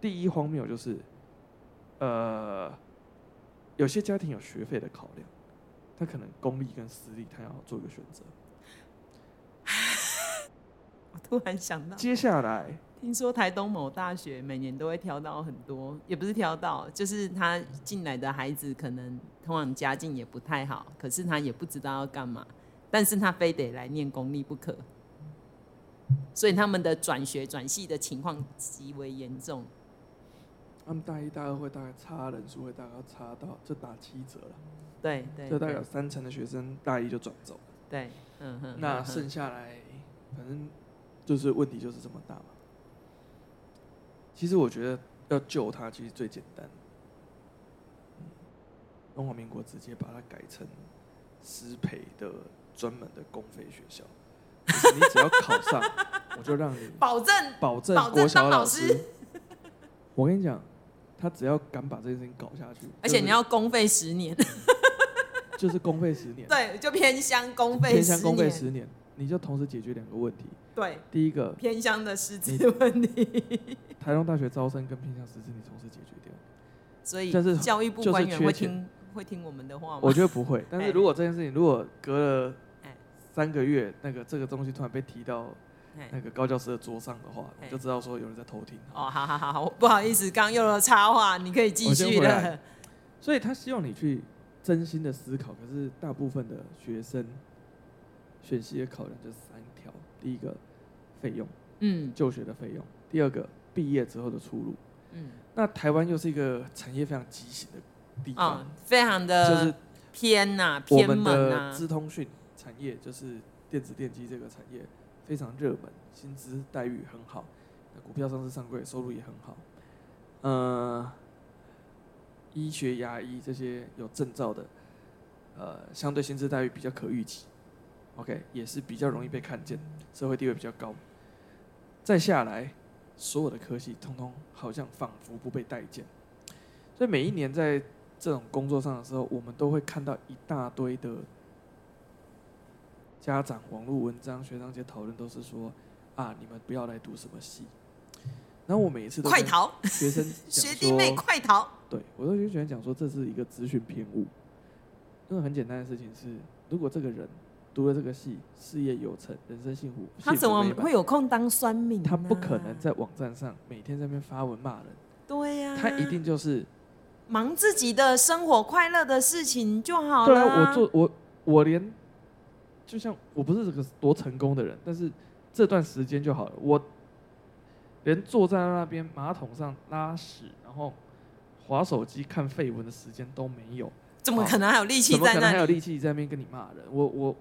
[SPEAKER 2] 第一荒谬就是。呃，有些家庭有学费的考量，他可能公立跟私立，他要做一个选择。
[SPEAKER 1] 我突然想到，
[SPEAKER 2] 接下来
[SPEAKER 1] 听说台东某大学每年都会挑到很多，也不是挑到，就是他进来的孩子可能通常家境也不太好，可是他也不知道要干嘛，但是他非得来念公立不可，所以他们的转学转系的情况极为严重。
[SPEAKER 2] 他们大一、大二会大概差人数会大概差到就打七折了，
[SPEAKER 1] 对对，
[SPEAKER 2] 就大概有三成的学生大一就转走
[SPEAKER 1] 了，对，嗯哼，
[SPEAKER 2] 那剩下来反正就是问题就是这么大嘛。其实我觉得要救他其实最简单，中华民国直接把它改成师培的专门的公费学校，就是你只要考上，我就让你
[SPEAKER 1] 保证
[SPEAKER 2] 保证国小老师，我跟你讲。他只要敢把这件事情搞下去，
[SPEAKER 1] 而且你要公费十年，
[SPEAKER 2] 就是公费十年，
[SPEAKER 1] 对，就偏乡公费，
[SPEAKER 2] 偏乡公费十年，你就同时解决两个问题：
[SPEAKER 1] 对，
[SPEAKER 2] 第一个
[SPEAKER 1] 偏乡的师资问题，
[SPEAKER 2] 台东大学招生跟偏乡师资，你同时解决掉。
[SPEAKER 1] 所以，
[SPEAKER 2] 但是
[SPEAKER 1] 教育部官员会听会听我们的话吗？
[SPEAKER 2] 我觉得不会。但是如果这件事情如果隔了三个月，那个这个东西突然被提到那个高教师的桌上的话，你就知道说有人在偷听。
[SPEAKER 1] 哦，好好好好，不好意思，刚用了插话，你可以继续了。
[SPEAKER 2] 所以他希望你去真心的思考，可是大部分的学生选系的考量就是三条：第一个费用，嗯，就学的费用；第二个毕业之后的出路。嗯，那台湾又是一个产业非常畸形的地方，
[SPEAKER 1] 哦、非常的就是偏呐，偏
[SPEAKER 2] 门呐。资通讯产业就是电子电机这个产业非常热门，薪资待遇很好，股票上市上柜，收入也很好。呃，医学牙医这些有证照的，呃，相对薪资待遇比较可预期。OK，也是比较容易被看见，社会地位比较高。再下来。所有的科系通通好像仿佛不被待见，所以每一年在这种工作上的时候，我们都会看到一大堆的家长网络文章、学长姐讨论，都是说啊，你们不要来读什么系。然后我每一次都快逃，学生
[SPEAKER 1] 学弟妹快逃。
[SPEAKER 2] 对，我都就喜欢讲说，这是一个资讯偏误。因为很简单的事情是，如果这个人。读了这个戏，事业有成，人生幸福。
[SPEAKER 1] 他怎么会有空当酸民？
[SPEAKER 2] 他不可能在网站上每天在那边发文骂人。
[SPEAKER 1] 对呀、啊，
[SPEAKER 2] 他一定就是
[SPEAKER 1] 忙自己的生活、快乐的事情就好了。
[SPEAKER 2] 对啊，我做我我连，就像我不是这个多成功的人，但是这段时间就好了。我连坐在那边马桶上拉屎，然后划手机看绯闻的时间都没有。
[SPEAKER 1] 怎么可能还有力气在那？
[SPEAKER 2] 怎么可能还有力气在那边跟你骂人？我我。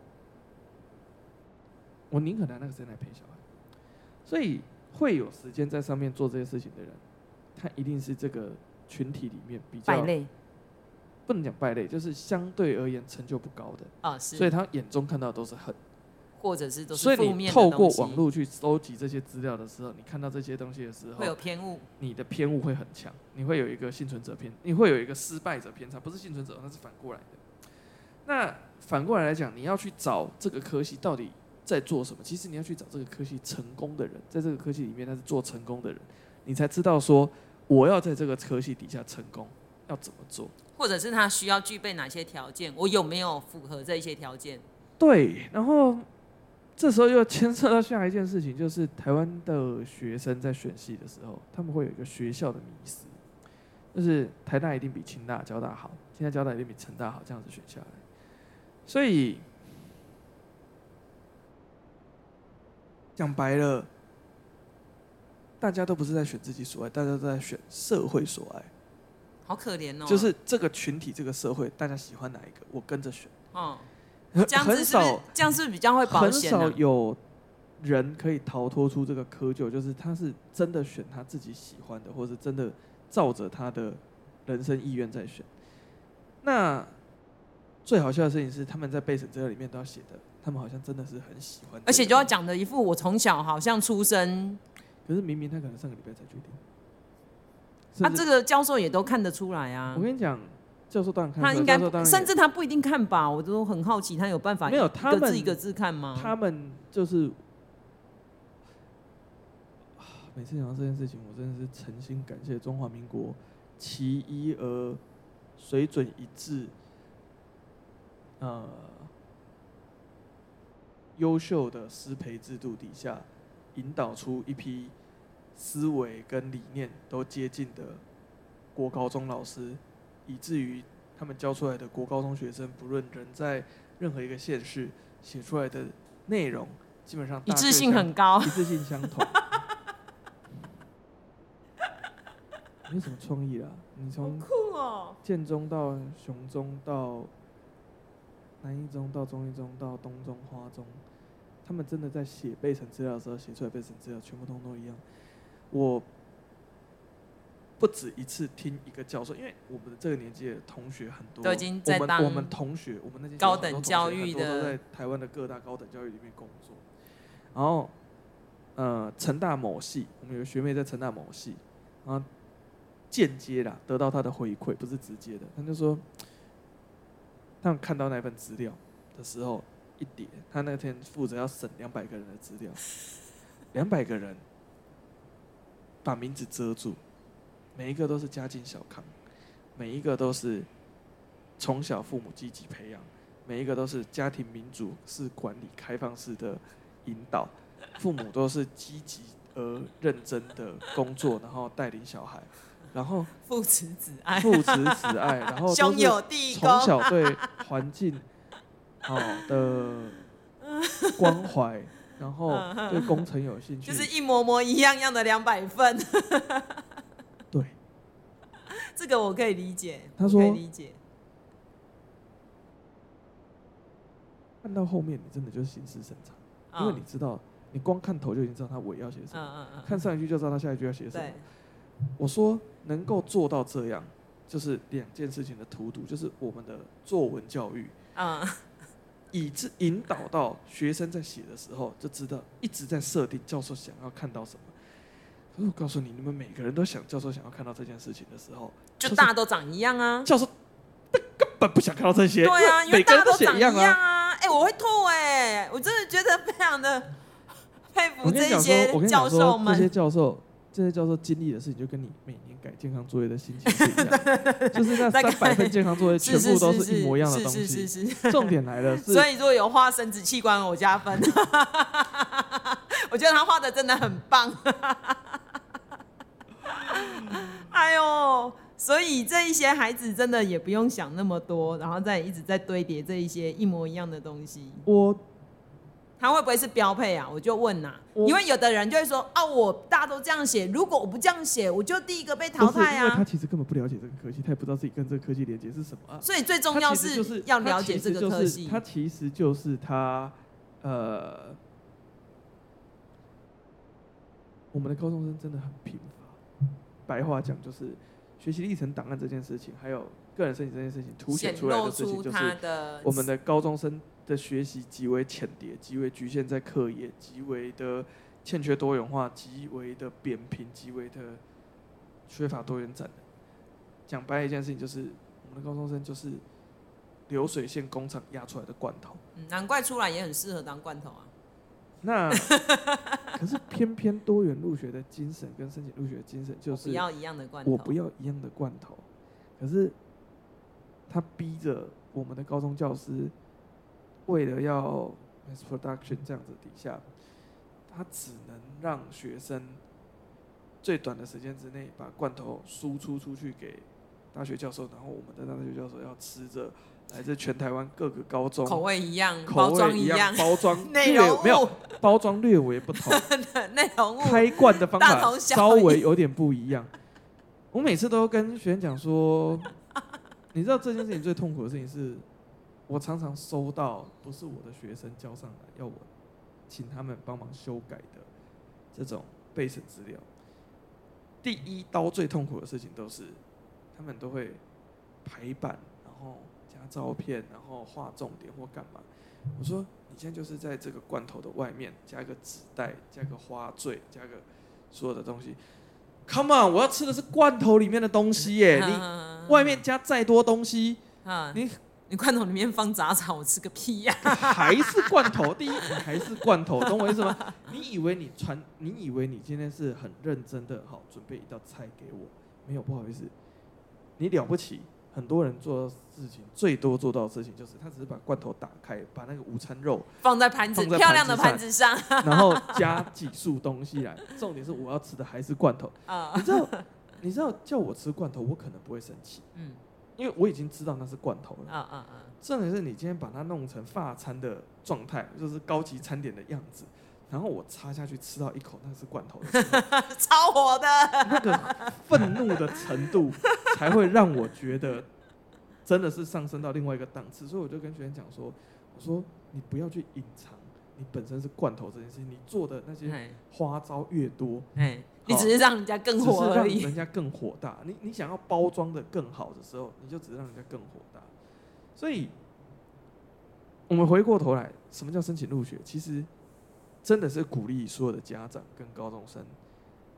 [SPEAKER 2] 我宁可拿那个时间来陪小孩，所以会有时间在上面做这些事情的人，他一定是这个群体里面比较败类，不能讲败类，就是相对而言成就不高的啊，是，所以他眼中看到的都是恨，
[SPEAKER 1] 或者是都是
[SPEAKER 2] 所以你透过网络去搜集这些资料的时候，你看到这些东西的时候，
[SPEAKER 1] 会有偏误，
[SPEAKER 2] 你的偏误会很强，你会有一个幸存者偏，你会有一个失败者偏差，不是幸存者，那是反过来的。那反过来来讲，你要去找这个科系到底。在做什么？其实你要去找这个科系成功的人，在这个科系里面，他是做成功的人，你才知道说我要在这个科系底下成功要怎么做，
[SPEAKER 1] 或者是他需要具备哪些条件，我有没有符合这些条件？
[SPEAKER 2] 对，然后这时候又牵涉到下一件事情，就是台湾的学生在选系的时候，他们会有一个学校的迷思，就是台大一定比清大、交大好，清大、交大一定比成大好，这样子选下来，所以。讲白了，大家都不是在选自己所爱，大家都在选社会所爱。
[SPEAKER 1] 好可怜哦！
[SPEAKER 2] 就是这个群体，这个社会，大家喜欢哪一个，我跟着选。
[SPEAKER 1] 哦，这样子是是，这样是比较会保险啊。
[SPEAKER 2] 很少有人可以逃脱出这个窠臼，就是他是真的选他自己喜欢的，或是真的照着他的人生意愿在选。那最好笑的事情是，他们在备审资料里面都要写的。他们好像真的是很喜欢，
[SPEAKER 1] 而且就要讲的一副我从小好像出生，
[SPEAKER 2] 可是明明他可能上个礼拜才决定。
[SPEAKER 1] 他、啊、这个教授也都看得出来啊！
[SPEAKER 2] 我跟你讲，教授当然看，
[SPEAKER 1] 他应该甚至他不一定看吧？我都很好奇，他有办法没有他们一个字一个字看吗？
[SPEAKER 2] 他们就是，每次讲到这件事情，我真的是诚心感谢中华民国其一而水准一致，呃。优秀的师培制度底下，引导出一批思维跟理念都接近的国高中老师，以至于他们教出来的国高中学生，不论人在任何一个县市写出来的内容，基本上
[SPEAKER 1] 一致性很高，
[SPEAKER 2] 一致性相同。没什么创意啦，你从建中到雄中到。南一中到中一中到东中花中，他们真的在写备审资料的时候，写出来备审资料全部通通一样。我不止一次听一个教授，因为我们的这个年纪的同学很多，
[SPEAKER 1] 都已经在当
[SPEAKER 2] 我们同学，我们那些
[SPEAKER 1] 高等教育
[SPEAKER 2] 的，都在台湾的各大高等教育里面工作。然后，呃，成大某系，我们有个学妹在成大某系，然后间接啦得到他的回馈，不是直接的，他就说。他们看到那份资料的时候，一叠，他那天负责要审两百个人的资料，两百个人把名字遮住，每一个都是家境小康，每一个都是从小父母积极培养，每一个都是家庭民主式管理、开放式的引导，父母都是积极而认真的工作，然后带领小孩，然后
[SPEAKER 1] 父慈子爱，
[SPEAKER 2] 父慈子爱，然后
[SPEAKER 1] 兄友弟恭，
[SPEAKER 2] 从小对环境好的关怀。然后对工程有兴趣，
[SPEAKER 1] 就是一模模一样样的两百份。
[SPEAKER 2] 对，
[SPEAKER 1] 这个我可以理解。
[SPEAKER 2] 他说：“
[SPEAKER 1] 可以理解。”
[SPEAKER 2] 看到后面，你真的就是心事深长，因为你知道，你光看头就已经知道他尾要写什么，看上一句就知道他下一句要写什么。我说能够做到这样，就是两件事情的荼毒，就是我们的作文教育啊。以致引导到学生在写的时候，就知道一直在设定教授想要看到什么。可是我告诉你，你们每个人都想教授想要看到这件事情的时候，
[SPEAKER 1] 就大家都长一样啊。
[SPEAKER 2] 教授根本不想看到这些，
[SPEAKER 1] 对啊，因为大家都长一样啊。哎、
[SPEAKER 2] 欸，
[SPEAKER 1] 我会吐哎、欸，我真的觉得非常的 佩服这些教授们。
[SPEAKER 2] 这些教授。这些教授经历的事情，就跟你每年改健康作业的心情是一样，就是那三百份健康作业全部都是一模一样的东西。是是是。重点来了，
[SPEAKER 1] 所以如果有画生殖器官，我加分。我觉得他画的真的很棒。哎呦，所以这一些孩子真的也不用想那么多，然后再一直在堆叠这一些一模一样的东西。
[SPEAKER 2] 我。
[SPEAKER 1] 他会不会是标配啊？我就问呐、啊，因为有的人就会说啊，我大家都这样写，如果我不这样写，我就第一个被淘汰啊。
[SPEAKER 2] 因为他其实根本不了解这个科技，他也不知道自己跟这个科技连接是什么啊。
[SPEAKER 1] 所以最重要是要了解这个科技。
[SPEAKER 2] 他其实就是他，呃，我们的高中生真的很贫乏。白话讲就是学习历程档案这件事情，还有个人申请这件事情凸显出来的事情，就是我们的高中生。的学习极为浅碟，极为局限在课业，极为的欠缺多元化，极为的扁平，极为的缺乏多元展。讲白一件事情，就是我们的高中生就是流水线工厂压出来的罐头。
[SPEAKER 1] 难怪出来也很适合当罐头啊。
[SPEAKER 2] 那 可是偏偏多元入学的精神跟申请入学的精神就是
[SPEAKER 1] 不要一样的罐头，
[SPEAKER 2] 我不要一样的罐头。可是他逼着我们的高中教师。为了要 mass production 这样子底下，他只能让学生最短的时间之内把罐头输出出去给大学教授，然后我们的大学教授要吃着来自全台湾各个高中
[SPEAKER 1] 口味一样、
[SPEAKER 2] 口味一样、包装 内容没有包装略微不同，
[SPEAKER 1] 内容物
[SPEAKER 2] 开罐的方法稍微有点不一样。我每次都跟学生讲说，你知道这件事情最痛苦的事情是。我常常收到不是我的学生交上来要我请他们帮忙修改的这种备审资料。第一刀最痛苦的事情都是他们都会排版，然后加照片，然后画重点或干嘛。我说你现在就是在这个罐头的外面加个纸袋，加个花坠，加个所有的东西。Come on，我要吃的是罐头里面的东西耶！你外面加再多东西，你。
[SPEAKER 1] 你罐头里面放杂草，我吃个屁呀！
[SPEAKER 2] 还是罐头，第一，你还是罐头，懂我意思吗？你以为你传，你以为你今天是很认真的，好准备一道菜给我，没有，不好意思，你了不起。很多人做的事情，最多做到的事情就是，他只是把罐头打开，把那个午餐肉
[SPEAKER 1] 放在盘子，漂亮的盘子上，
[SPEAKER 2] 然后加几束东西来。重点是我要吃的还是罐头。你知道，你知道叫我吃罐头，我可能不会生气。嗯。因为我已经知道那是罐头了。啊啊啊！重点是你今天把它弄成发餐的状态，就是高级餐点的样子，然后我插下去吃到一口，那是罐头的，
[SPEAKER 1] 超火的。
[SPEAKER 2] 那个愤怒的程度，才会让我觉得真的是上升到另外一个档次。所以我就跟学生讲说：“我说你不要去隐藏你本身是罐头这件事情，你做的那些花招越多，
[SPEAKER 1] 你只是让人家更火而已，
[SPEAKER 2] 让人家更火大。你你想要包装的更好的时候，你就只是让人家更火大。所以，我们回过头来，什么叫申请入学？其实真的是鼓励所有的家长跟高中生，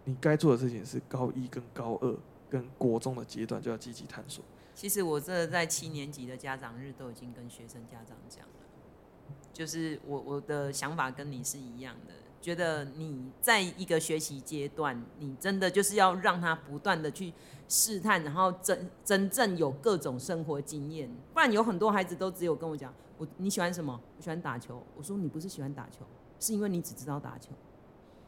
[SPEAKER 2] 你该做的事情是高一跟高二跟国中的阶段就要积极探索。
[SPEAKER 1] 其实我这在七年级的家长日都已经跟学生家长讲了，就是我我的想法跟你是一样的。觉得你在一个学习阶段，你真的就是要让他不断的去试探，然后真真正有各种生活经验。不然有很多孩子都只有跟我讲，我你喜欢什么？我喜欢打球。我说你不是喜欢打球，是因为你只知道打球，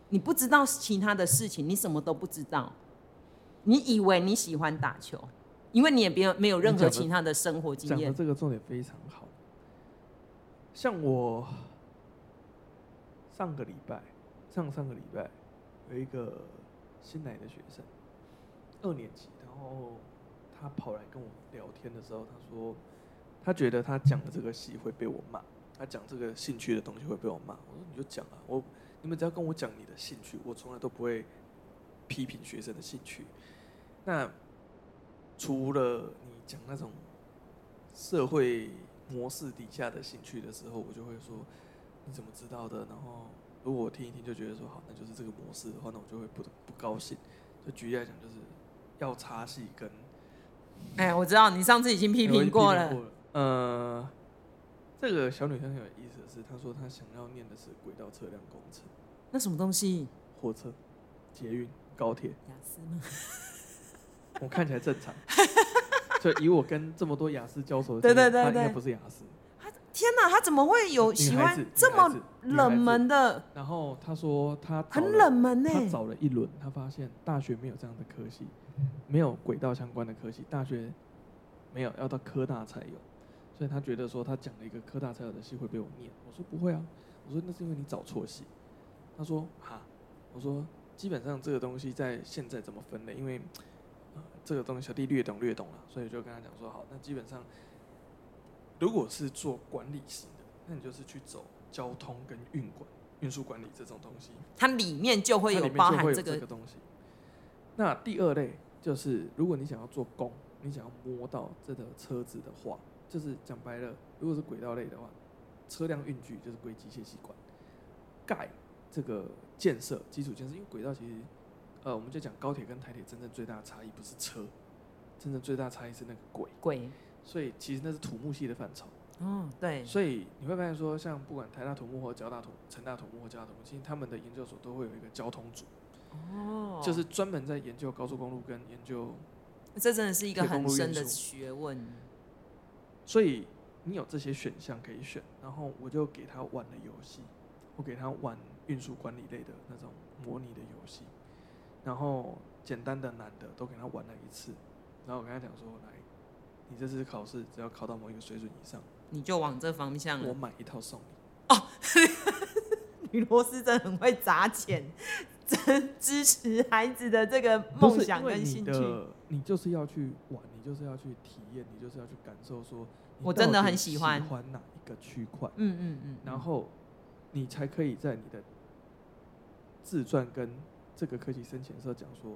[SPEAKER 1] 你不知道其他的事情，你什么都不知道。你以为你喜欢打球，因为你也没有没有任何其他的生活经验。
[SPEAKER 2] 讲的这个重点非常好。像我上个礼拜，上上个礼拜有一个新来的学生，二年级，然后他跑来跟我聊天的时候，他说他觉得他讲的这个戏会被我骂，他讲这个兴趣的东西会被我骂。我说你就讲啊，我你们只要跟我讲你的兴趣，我从来都不会批评学生的兴趣。那除了你讲那种社会。模式底下的兴趣的时候，我就会说你怎么知道的？然后如果我听一听就觉得说好，那就是这个模式的话，那我就会不不高兴。就举例来讲，就是要插戏跟……
[SPEAKER 1] 哎，我知道你上次已经批评过了。
[SPEAKER 2] 呃，这个小女生很有意思的是，她说她想要念的是轨道车辆工程。
[SPEAKER 1] 那什么东西？
[SPEAKER 2] 火车、捷运、高铁。
[SPEAKER 1] 雅思吗？
[SPEAKER 2] 我看起来正常。就以我跟这么多雅思交手的，
[SPEAKER 1] 对对对对，
[SPEAKER 2] 他应该不是雅思。
[SPEAKER 1] 他天哪，他怎么会有喜欢这么冷门的？
[SPEAKER 2] 然后他说他
[SPEAKER 1] 很冷门呢。
[SPEAKER 2] 他找了一轮，他发现大学没有这样的科系，没有轨道相关的科系，大学没有，要到科大才有。所以他觉得说他讲了一个科大才有的戏会被我念。我说不会啊，我说那是因为你找错戏。他说哈，我说基本上这个东西在现在怎么分类？因为这个东西小弟略懂略懂了，所以就跟他讲说好，那基本上如果是做管理型的，那你就是去走交通跟运管、运输管理这种东西，
[SPEAKER 1] 它里面就会有包含这个
[SPEAKER 2] 东西。那第二类就是，如果你想要做工，你想要摸到这个车子的话，就是讲白了，如果是轨道类的话，车辆运具就是归机械系管，盖这个建设基础建设，因为轨道其实。呃，我们就讲高铁跟台铁真正最大的差异不是车，真正最大的差异是那个轨。
[SPEAKER 1] 轨。所
[SPEAKER 2] 以其实那是土木系的范畴。
[SPEAKER 1] 嗯，对。
[SPEAKER 2] 所以你会发现说，像不管台大土木或交大土、成大土木或交大土木，其实他们的研究所都会有一个交通组。哦。就是专门在研究高速公路跟研究。
[SPEAKER 1] 这真的是一个很深的学问。
[SPEAKER 2] 所以你有这些选项可以选，然后我就给他玩了游戏，我给他玩运输管理类的那种模拟的游戏。然后简单的、难的都给他玩了一次，然后我跟他讲说：“来，你这次考试只要考到某一个水准以上，
[SPEAKER 1] 你就往这方向了。
[SPEAKER 2] 我买一套送你。”哦，
[SPEAKER 1] 女螺丝真的很会砸钱，真支持孩子的这个梦想跟兴趣。
[SPEAKER 2] 你，你就是要去玩，你就是要去体验，你就是要去感受说，
[SPEAKER 1] 我真的很喜欢
[SPEAKER 2] 喜欢哪一个区块。
[SPEAKER 1] 嗯嗯嗯，
[SPEAKER 2] 然后你才可以在你的自传跟。这个科技申请的时候讲说，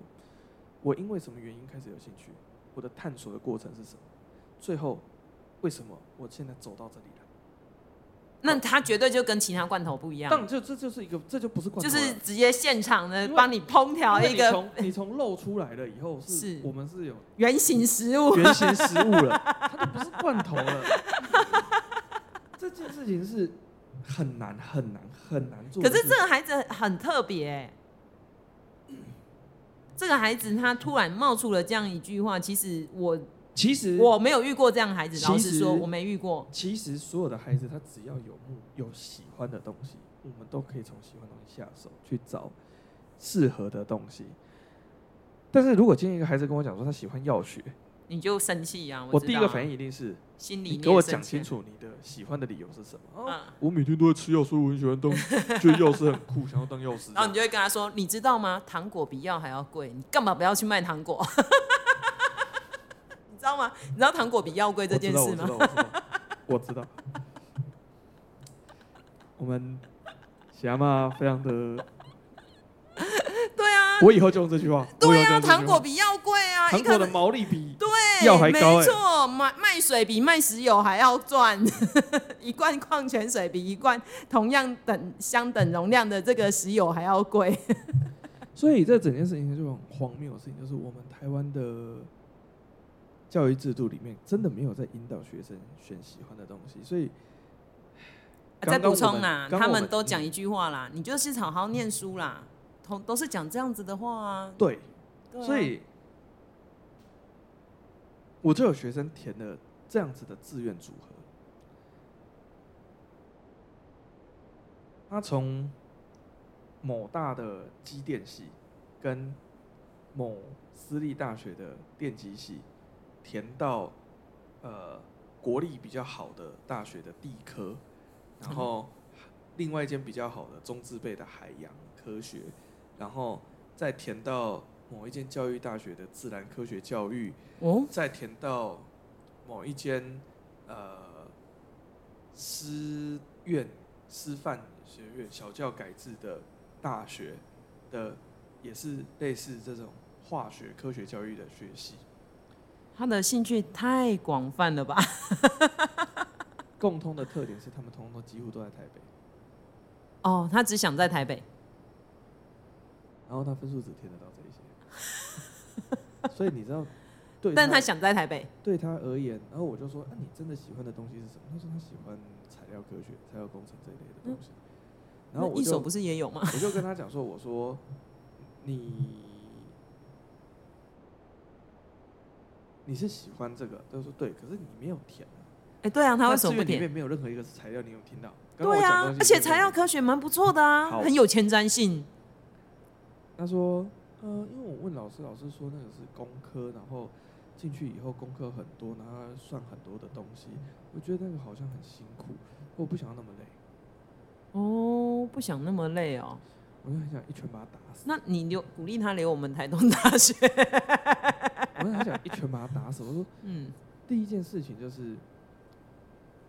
[SPEAKER 2] 我因为什么原因开始有兴趣？我的探索的过程是什么？最后为什么我现在走到这里了？
[SPEAKER 1] 那他绝对就跟其他罐头不一样。
[SPEAKER 2] 但就这就是一个，这就不是罐头，
[SPEAKER 1] 就是直接现场的帮你烹调一个。
[SPEAKER 2] 你从肉出来了以后是，是我们是有
[SPEAKER 1] 原型食物，
[SPEAKER 2] 原型食物了，它就不是罐头了。这件事情是很难很难很难做。
[SPEAKER 1] 可是这个孩子很特别、欸。这个孩子他突然冒出了这样一句话，其实我
[SPEAKER 2] 其实
[SPEAKER 1] 我没有遇过这样的孩子，老实说我没遇过。
[SPEAKER 2] 其实所有的孩子他只要有目有喜欢的东西，我们都可以从喜欢的东西下手去找适合的东西。但是如果今天一个孩子跟我讲说他喜欢药学，
[SPEAKER 1] 你就生气呀！
[SPEAKER 2] 我第一个反应一定是，
[SPEAKER 1] 心里
[SPEAKER 2] 你给我讲清楚你的喜欢的理由是什么？啊，我每天都会吃药，所以我很喜欢当，觉得药师很酷，想要当药师。
[SPEAKER 1] 然后你就会跟他说：“你知道吗？糖果比药还要贵，你干嘛不要去卖糖果？你知道吗？你知道糖果比药贵这件事吗？”
[SPEAKER 2] 我知道，我知道，我知道。我们喜阿妈非常的。我以后就用这句话。
[SPEAKER 1] 对呀、啊，糖果比药贵啊，
[SPEAKER 2] 糖果的毛利比
[SPEAKER 1] 对
[SPEAKER 2] 药还高，
[SPEAKER 1] 没错，卖卖水比卖石油还要赚，一罐矿泉水比一罐同样等相等容量的这个石油还要贵。
[SPEAKER 2] 所以这整件事情就很荒谬的事情，就是我们台湾的教育制度里面真的没有在引导学生选喜欢的东西，所以
[SPEAKER 1] 再补充啦，他们都讲一句话啦，你就是好好念书啦，都都是讲这样子的话啊。
[SPEAKER 2] 对，对啊、所以我就有学生填了这样子的志愿组合，他从某大的机电系跟某私立大学的电机系填到呃国立比较好的大学的地科。然后，另外一间比较好的中字辈的海洋科学，然后再填到某一间教育大学的自然科学教育，哦，再填到某一间呃师院师范学院小教改制的大学的，也是类似这种化学科学教育的学系。
[SPEAKER 1] 他的兴趣太广泛了吧？
[SPEAKER 2] 共通的特点是，他们通通都几乎都在台北。
[SPEAKER 1] 哦，他只想在台北。
[SPEAKER 2] 然后他分数只填得到这一些，所以你知道，对，
[SPEAKER 1] 但他想在台北。
[SPEAKER 2] 对他而言，然后我就说：“那、啊、你真的喜欢的东西是什么？”他说：“他喜欢材料科学、材料工程这一类的东西。嗯”然后我
[SPEAKER 1] 一手不是也有吗？
[SPEAKER 2] 我就跟他讲说：“我说你你是喜欢这个？”他说：“对，可是你没有填。”
[SPEAKER 1] 哎，对啊，他为什么不填？
[SPEAKER 2] 里面没有任何一个是材料，你有听到？
[SPEAKER 1] 对啊，而且材料科学蛮不错的啊，很有前瞻性。
[SPEAKER 2] 他说，呃，因为我问老师，老师说那个是工科，然后进去以后功课很多，然后算很多的东西，我觉得那个好像很辛苦，我不想要那么累。
[SPEAKER 1] 哦，不想那么累哦。
[SPEAKER 2] 我就很想一拳把他打死。
[SPEAKER 1] 那你留鼓励他留我们台东大学？
[SPEAKER 2] 我就很想一拳把他打死。我说，嗯，第一件事情就是。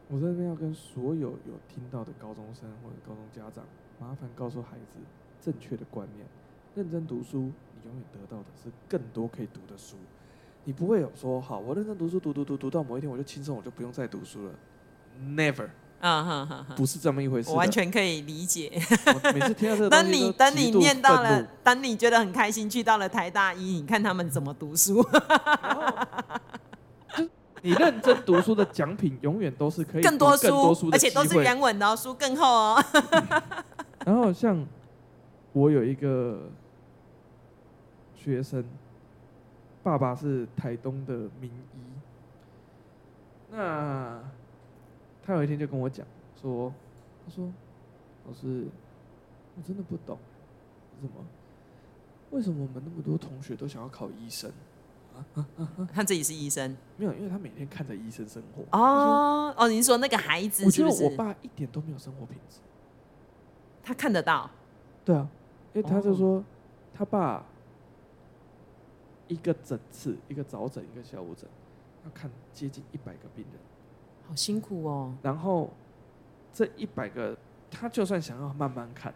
[SPEAKER 2] 我在这边要跟所有有听到的高中生或者高中家长，麻烦告诉孩子正确的观念：认真读书，你永远得到的是更多可以读的书。你不会有说好，我认真读书，读读读读到某一天我就轻松，我就不用再读书了。Never，
[SPEAKER 1] 啊哈哈，
[SPEAKER 2] 不是这么一回事。
[SPEAKER 1] 我完全可以理解。
[SPEAKER 2] 每次听到这个，
[SPEAKER 1] 当你当你念到了，当你觉得很开心，去到了台大一，你看他们怎么读书。
[SPEAKER 2] 你认真读书的奖品永远都是可以
[SPEAKER 1] 更多书，而且都是原文的书更厚哦。
[SPEAKER 2] 然后像我有一个学生，爸爸是台东的名医，那他有一天就跟我讲说，他说老师，我真的不懂，为什么？为什么我们那么多同学都想要考医生？
[SPEAKER 1] 他自己是医生，
[SPEAKER 2] 没有，因为他每天看着医生生活。
[SPEAKER 1] 哦哦，您说那个孩子是不是？
[SPEAKER 2] 我觉得我爸一点都没有生活品质。
[SPEAKER 1] 他看得到。
[SPEAKER 2] 对啊，因为他就说，他爸一个诊次，一个早诊，一个下午诊，要看接近一百个病人，
[SPEAKER 1] 好辛苦哦。
[SPEAKER 2] 然后这一百个，他就算想要慢慢看，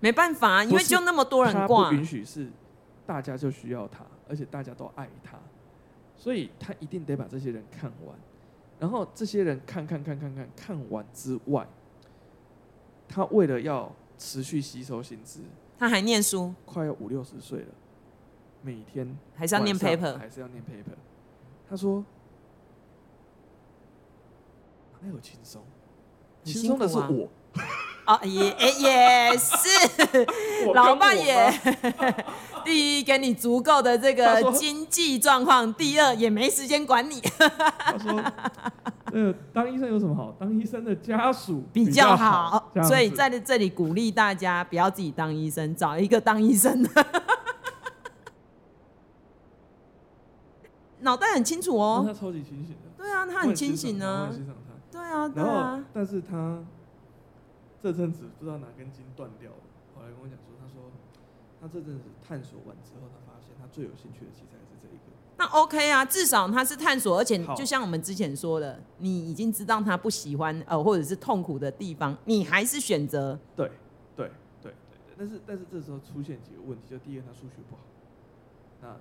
[SPEAKER 1] 没办法，因为就那么多人挂，
[SPEAKER 2] 他不允许是大家就需要他。而且大家都爱他，所以他一定得把这些人看完。然后这些人看看看看看看完之外，他为了要持续吸收新资，
[SPEAKER 1] 他还念书，
[SPEAKER 2] 快要五六十岁了，每天
[SPEAKER 1] 还是要念 paper，
[SPEAKER 2] 还是要念 paper。他说：“哪有轻松？轻松的是我。”
[SPEAKER 1] 啊，也也是，老爸也。第一，给你足够的这个经济状况；第二，也没时间管你。
[SPEAKER 2] 他说：“呃，当医生有什么好？当医生的家属
[SPEAKER 1] 比较好，所以在这里鼓励大家不要自己当医生，找一个当医生的。脑袋很清楚哦，
[SPEAKER 2] 他超级清醒的。
[SPEAKER 1] 对啊，他很清醒呢。对啊，对啊。
[SPEAKER 2] 但是他。”这阵子不知道哪根筋断掉了，后来跟我讲说，他说他这阵子探索完之后，他发现他最有兴趣的其实还是这一个。
[SPEAKER 1] 那 OK 啊，至少他是探索，而且就像我们之前说的，你已经知道他不喜欢呃或者是痛苦的地方，你还是选择。
[SPEAKER 2] 对对对对，但是但是这时候出现几个问题，就第一个他数学不好，那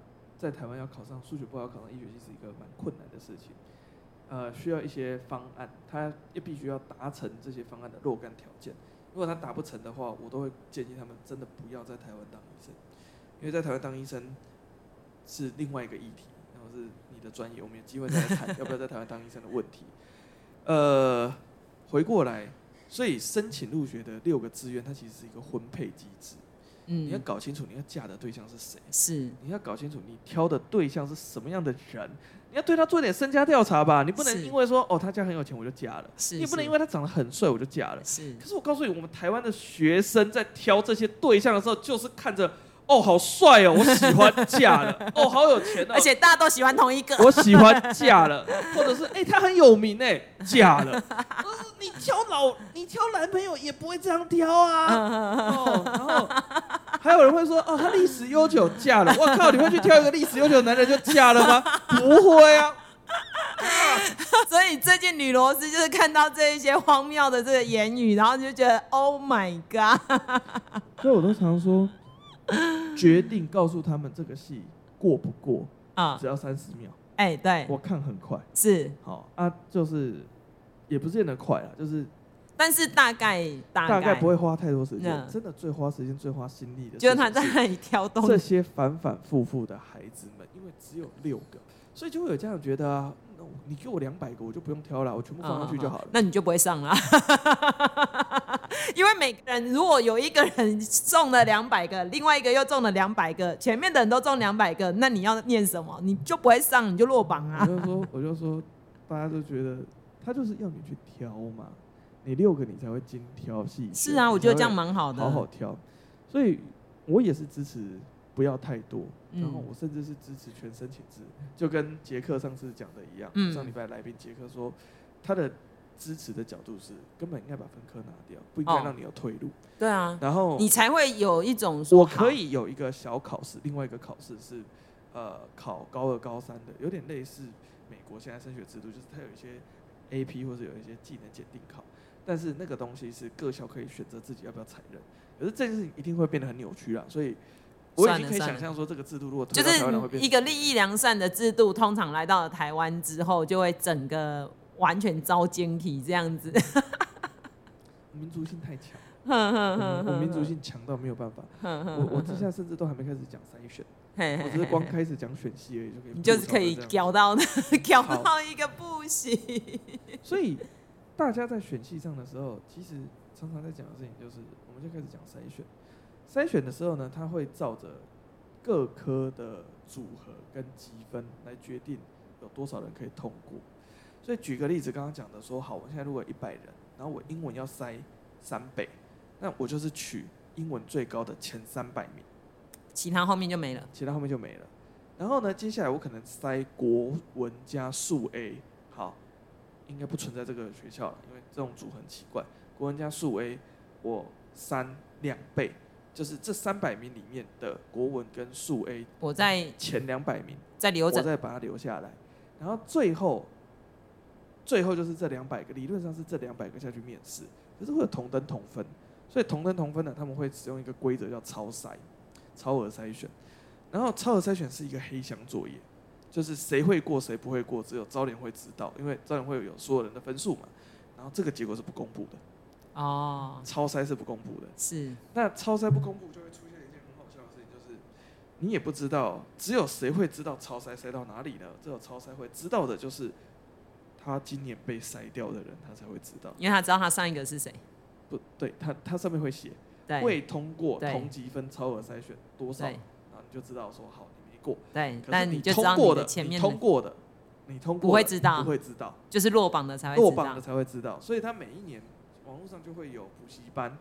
[SPEAKER 2] 在台湾要考上数学不好考上医学系是一个蛮困难的事情。呃，需要一些方案，他也必须要达成这些方案的若干条件。如果他达不成的话，我都会建议他们真的不要在台湾当医生，因为在台湾当医生是另外一个议题，然后是你的专业，我们有机会再来谈 要不要在台湾当医生的问题。呃，回过来，所以申请入学的六个志愿，它其实是一个婚配机制。
[SPEAKER 1] 嗯，
[SPEAKER 2] 你要搞清楚你要嫁的对象是谁，
[SPEAKER 1] 是
[SPEAKER 2] 你要搞清楚你挑的对象是什么样的人，你要对他做点身家调查吧。你不能因为说哦他家很有钱我就嫁了，
[SPEAKER 1] 是，
[SPEAKER 2] 你也不能因为他长得很帅我就嫁了。
[SPEAKER 1] 是，
[SPEAKER 2] 可是我告诉你，我们台湾的学生在挑这些对象的时候，就是看着。哦，好帅哦！我喜欢嫁了。哦，好有钱哦！
[SPEAKER 1] 而且大家都喜欢同一个。
[SPEAKER 2] 我喜欢嫁了，或者是哎、欸，他很有名哎，嫁了。你挑老，你挑男朋友也不会这样挑啊。哦，然后还有人会说，哦，他历史悠久，嫁了。我靠，你会去挑一个历史悠久的男人就嫁了吗？不会啊。
[SPEAKER 1] 所以最近女螺丝就是看到这一些荒谬的这个言语，然后就觉得 Oh my God。
[SPEAKER 2] 所以我都常说。决定告诉他们这个戏过不过啊？只要三十秒。
[SPEAKER 1] 哎、欸，对，
[SPEAKER 2] 我看很快。
[SPEAKER 1] 是，
[SPEAKER 2] 好啊，就是也不见得快啊，就是，
[SPEAKER 1] 但是大概大概，
[SPEAKER 2] 大概不会花太多时间。真的最花时间、最花心力的，
[SPEAKER 1] 就是他在那里挑动
[SPEAKER 2] 这些反反复复的孩子们，因为只有六个，所以就会有家长觉得啊。你给我两百个，我就不用挑了，我全部放上去就好了。哦、
[SPEAKER 1] 那你就不会上了，因为每个人如果有一个人中了两百个，另外一个又中了两百个，前面的人都中两百个，那你要念什么？你就不会上，你就落榜啊。
[SPEAKER 2] 我就说，我就说，大家都觉得他就是要你去挑嘛，你六个你才会精挑细选。
[SPEAKER 1] 是啊，我觉得这样蛮好的，
[SPEAKER 2] 好好挑。所以我也是支持。不要太多，然后我甚至是支持全申请制，嗯、就跟杰克上次讲的一样。嗯、上礼拜来宾杰克说，他的支持的角度是根本应该把分科拿掉，不应该让你有退路。哦、
[SPEAKER 1] 对啊，
[SPEAKER 2] 然后
[SPEAKER 1] 你才会有一种说
[SPEAKER 2] 我可以有一个小考试，另外一个考试是呃考高二高三的，有点类似美国现在升学制度，就是它有一些 AP 或者有一些技能检定考，但是那个东西是各校可以选择自己要不要采认，可是这件事情一定会变得很扭曲啊，所以。我已经可以想象说，这个制度如果
[SPEAKER 1] 就是一个利益良善的制度，通常来到了台湾之后，就会整个完全遭奸体这样子。
[SPEAKER 2] 民族性太强，我民族性强到没有办法。我我之下甚至都还没开始讲筛选，我只是光开始讲选系而已，就可以。
[SPEAKER 1] 你就是可以屌到 屌到一个不行。
[SPEAKER 2] 所以大家在选系上的时候，其实常常在讲的事情就是，我们就开始讲筛选。筛选的时候呢，它会照着各科的组合跟积分来决定有多少人可以通过。所以举个例子，刚刚讲的说，好，我现在如果一百人，然后我英文要筛三倍，那我就是取英文最高的前三百名，
[SPEAKER 1] 其他后面就没了。
[SPEAKER 2] 其他后面就没了。然后呢，接下来我可能筛国文加数 A，好，应该不存在这个学校了，因为这种组很奇怪。国文加数 A，我删两倍。就是这三百名里面的国文跟数 A，
[SPEAKER 1] 我在
[SPEAKER 2] 前两百名
[SPEAKER 1] 再留着，
[SPEAKER 2] 我再把它留下来，然后最后，最后就是这两百个，理论上是这两百个下去面试，可是会有同等同分，所以同等同分呢，他们会使用一个规则叫超筛，超额筛选，然后超额筛选是一个黑箱作业，就是谁会过谁不会过，只有招联会知道，因为招联会有所有人的分数嘛，然后这个结果是不公布的。哦，超筛是不公布的，
[SPEAKER 1] 是。
[SPEAKER 2] 那超筛不公布，就会出现一件很好笑的事情，就是你也不知道，只有谁会知道超筛筛到哪里呢？只有超筛会知道的，就是他今年被筛掉的人，他才会知道，
[SPEAKER 1] 因为他知道他上一个是谁。
[SPEAKER 2] 不对，他他上面会写，未通过同级分超额筛选多少，然后你就知道说好，你没过。
[SPEAKER 1] 对，
[SPEAKER 2] 但是你通过的，你通过的，你通过
[SPEAKER 1] 不会知道，
[SPEAKER 2] 不会知道，
[SPEAKER 1] 就是落榜的才会
[SPEAKER 2] 落榜的才会知道，所以他每一年。网络上就会有补习班，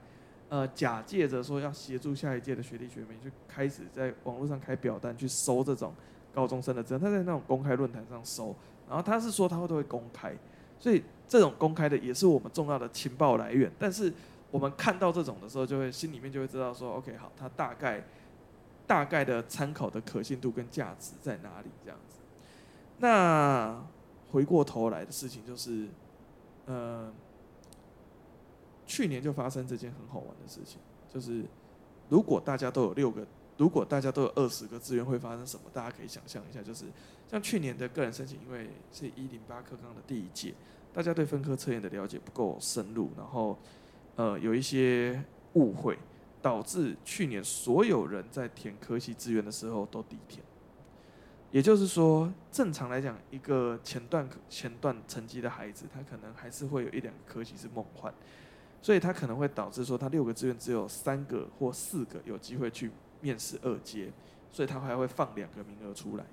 [SPEAKER 2] 呃，假借着说要协助下一届的学弟学妹，就开始在网络上开表单去收这种高中生的资料。他在那种公开论坛上收，然后他是说他会都会公开，所以这种公开的也是我们重要的情报来源。但是我们看到这种的时候，就会心里面就会知道说，OK，好，他大概大概的参考的可信度跟价值在哪里这样子。那回过头来的事情就是，呃。去年就发生这件很好玩的事情，就是如果大家都有六个，如果大家都有二十个志愿，会发生什么？大家可以想象一下，就是像去年的个人申请，因为是一零八课纲的第一届，大家对分科测验的了解不够深入，然后呃有一些误会，导致去年所有人在填科系志愿的时候都底填。也就是说，正常来讲，一个前段前段成绩的孩子，他可能还是会有一两个科系是梦幻。所以他可能会导致说他六个志愿只有三个或四个有机会去面试二阶，所以他还会放两个名额出来。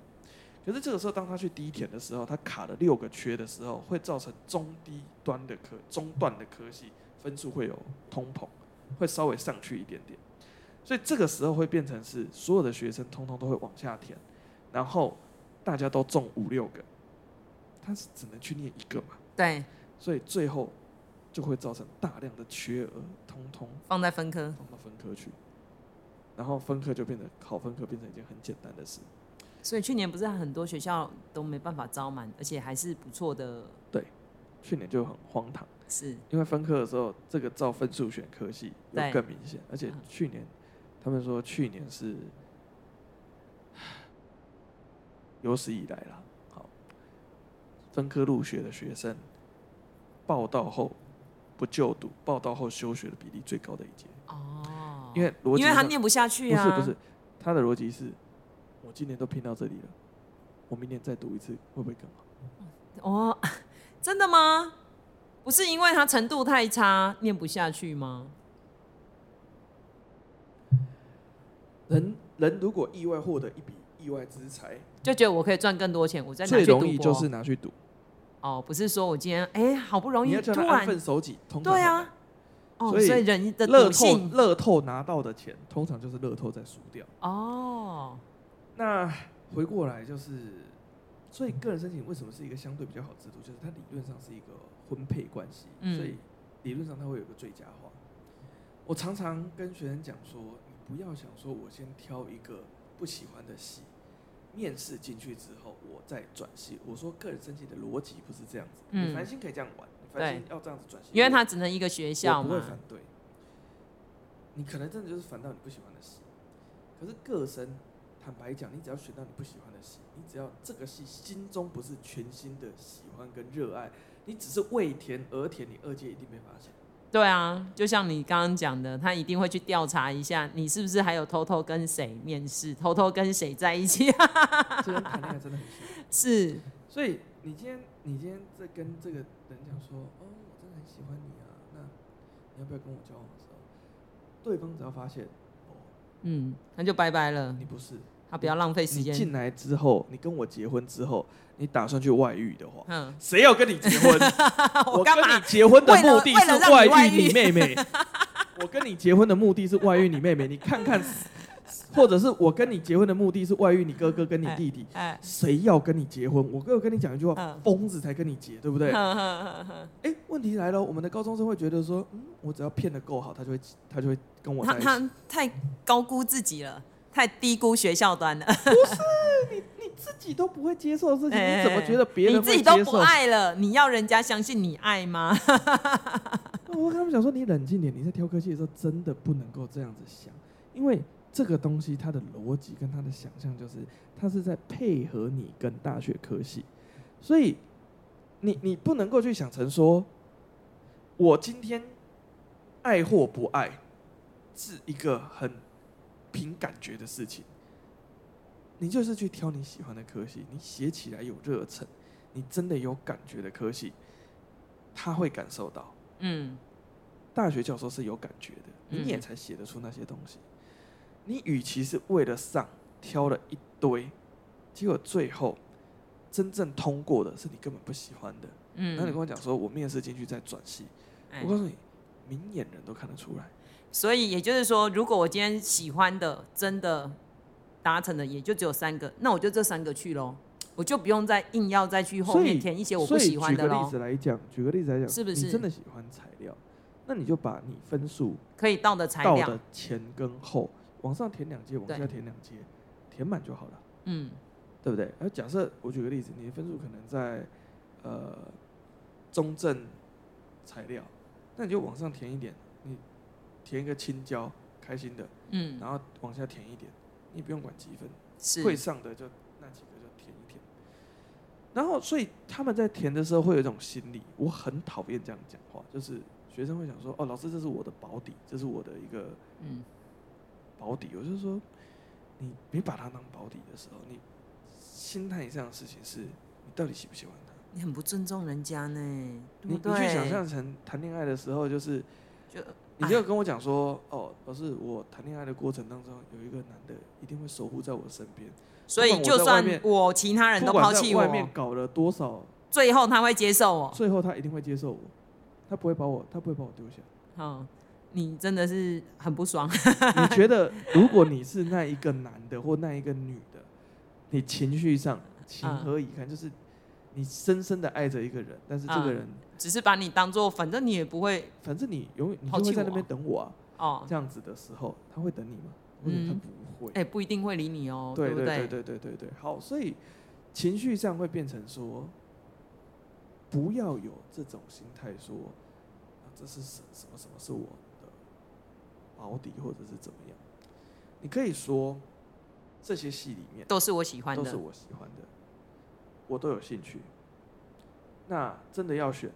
[SPEAKER 2] 可是这个时候，当他去低一填的时候，他卡了六个缺的时候，会造成中低端的科、中段的科系分数会有通膨，会稍微上去一点点。所以这个时候会变成是所有的学生通通都会往下填，然后大家都中五六个，他是只能去念一个嘛？
[SPEAKER 1] 对。
[SPEAKER 2] 所以最后就会造成大量的缺额，通通
[SPEAKER 1] 放在分科，
[SPEAKER 2] 放到分科去，然后分科就变得考分科变成一件很简单的事。
[SPEAKER 1] 所以去年不是很多学校都没办法招满，而且还是不错的。
[SPEAKER 2] 对，去年就很荒唐，
[SPEAKER 1] 是
[SPEAKER 2] 因为分科的时候，这个照分数选科系又更明显，而且去年他们说去年是 有史以来了，好，分科入学的学生报到后不就读，报道后休学的比例最高的一届。哦，因为逻辑
[SPEAKER 1] 因为他念不下去啊，
[SPEAKER 2] 不是不是，他的逻辑是。我今年都拼到这里了，我明年再读一次会不会更好？
[SPEAKER 1] 哦，真的吗？不是因为他程度太差，念不下去吗？
[SPEAKER 2] 人人如果意外获得一笔意外之财，
[SPEAKER 1] 就觉得我可以赚更多钱，我再拿去
[SPEAKER 2] 最容易就是拿去赌。
[SPEAKER 1] 哦，不是说我今天哎、欸，好不容易
[SPEAKER 2] 你要叫他安分守己，
[SPEAKER 1] 突然对啊，哦，所以人的
[SPEAKER 2] 乐透乐透拿到的钱，通常就是乐透在输掉。
[SPEAKER 1] 哦。
[SPEAKER 2] 那回过来就是，所以个人申请为什么是一个相对比较好制度？就是它理论上是一个婚配关系，嗯、所以理论上它会有个最佳化。我常常跟学生讲说，你不要想说我先挑一个不喜欢的系，面试进去之后我再转系。我说个人申请的逻辑不是这样子，嗯、你繁星可以这样玩，你繁星要这样子转系，
[SPEAKER 1] 因为它只能一个学校嘛。
[SPEAKER 2] 我不会反对，你可能真的就是反到你不喜欢的系，可是个申。坦白讲，你只要选到你不喜欢的系，你只要这个系心中不是全新的喜欢跟热爱，你只是为填而填，你二阶一定没发现。对
[SPEAKER 1] 啊，就像你刚刚讲的，他一定会去调查一下，你是不是还有偷偷跟谁面试，偷偷跟谁在一起。
[SPEAKER 2] 这跟谈恋爱真的很像。
[SPEAKER 1] 是，
[SPEAKER 2] 所以你今天你今天在跟这个人讲说，哦，我真的很喜欢你啊，那你要不要跟我交往的时候，对方只要发现，哦，
[SPEAKER 1] 嗯，那就拜拜了。
[SPEAKER 2] 你不是。
[SPEAKER 1] 他不要浪费时间。
[SPEAKER 2] 进来之后，你跟我结婚之后，你打算去外遇的话，嗯，谁要跟你结婚？我跟你结婚的目的是外遇你妹妹。我跟你结婚的目的是外遇你妹妹。你看看，或者是我跟你结婚的目的是外遇你哥哥跟你弟弟。哎，谁要跟你结婚？我哥哥跟你讲一句话，疯子才跟你结，对不对？哎，问题来了，我们的高中生会觉得说，嗯，我只要骗的够好，他就会他就会跟我在一起。
[SPEAKER 1] 他他太高估自己了。太低估学校端了。不
[SPEAKER 2] 是你你自己都不会接受的事情，欸、你怎么觉得别人会接受？
[SPEAKER 1] 你自己都不爱了，你要人家相信你爱吗？
[SPEAKER 2] 我跟他们讲说，你冷静点，你在挑科技的时候真的不能够这样子想，因为这个东西它的逻辑跟它的想象就是，它是在配合你跟大学科系，所以你你不能够去想成说，我今天爱或不爱是一个很。凭感觉的事情，你就是去挑你喜欢的科系，你写起来有热忱，你真的有感觉的科系，他会感受到。嗯，大学教授是有感觉的，你也才写得出那些东西。你与其是为了上挑了一堆，结果最后真正通过的是你根本不喜欢的。嗯，那你跟我讲说我面试进去再转系，我告诉你，明眼人都看得出来。
[SPEAKER 1] 所以也就是说，如果我今天喜欢的真的达成的，也就只有三个，那我就这三个去喽，我就不用再硬要再去后面填一些我不喜欢的喽。
[SPEAKER 2] 举个例子来讲，举个例子来讲，是不是你真的喜欢材料？那你就把你分数
[SPEAKER 1] 可以到的材料
[SPEAKER 2] 的前跟后往上填两阶，往下填两阶，填满就好了。嗯，对不对？而假设我举个例子，你的分数可能在呃中正材料，那你就往上填一点。你填一个青椒，开心的，嗯，然后往下填一点，你不用管积分，是会上的就那几个就填一填。然后，所以他们在填的时候会有一种心理，我很讨厌这样讲话，就是学生会想说，哦，老师，这是我的保底，这是我的一个嗯保底。我就是说，你你把它当保底的时候，你心态这样的事情是，你到底喜不喜欢他？
[SPEAKER 1] 你很不尊重人家呢，
[SPEAKER 2] 你你去想象成谈恋爱的时候，就是。
[SPEAKER 1] 就
[SPEAKER 2] 你就跟我讲说，哦，老师，我谈恋爱的过程当中有一个男的一定会守护在我身边，
[SPEAKER 1] 所以就算我其他人都抛弃我，
[SPEAKER 2] 外面搞了多少，
[SPEAKER 1] 最后他会接受我，
[SPEAKER 2] 最后他一定会接受我，他不会把我，他不会把我丢下。
[SPEAKER 1] 好，你真的是很不爽。
[SPEAKER 2] 你 觉得如果你是那一个男的或那一个女的，你情绪上情何以堪？嗯、就是。你深深的爱着一个人，但是这个人、嗯、
[SPEAKER 1] 只是把你当做，反正你也不会，
[SPEAKER 2] 反正你永远你就会在那边等我啊。哦，这样子的时候，他会等你吗？嗯，他不会。
[SPEAKER 1] 哎、欸，不一定会理你哦。
[SPEAKER 2] 对
[SPEAKER 1] 对
[SPEAKER 2] 对对对对对。好，所以情绪上会变成说，不要有这种心态，说啊，这是什什么什么是我的保底，或者是怎么样？你可以说这些戏里面
[SPEAKER 1] 都是我喜欢的，
[SPEAKER 2] 都是我喜欢的。我都有兴趣，那真的要选，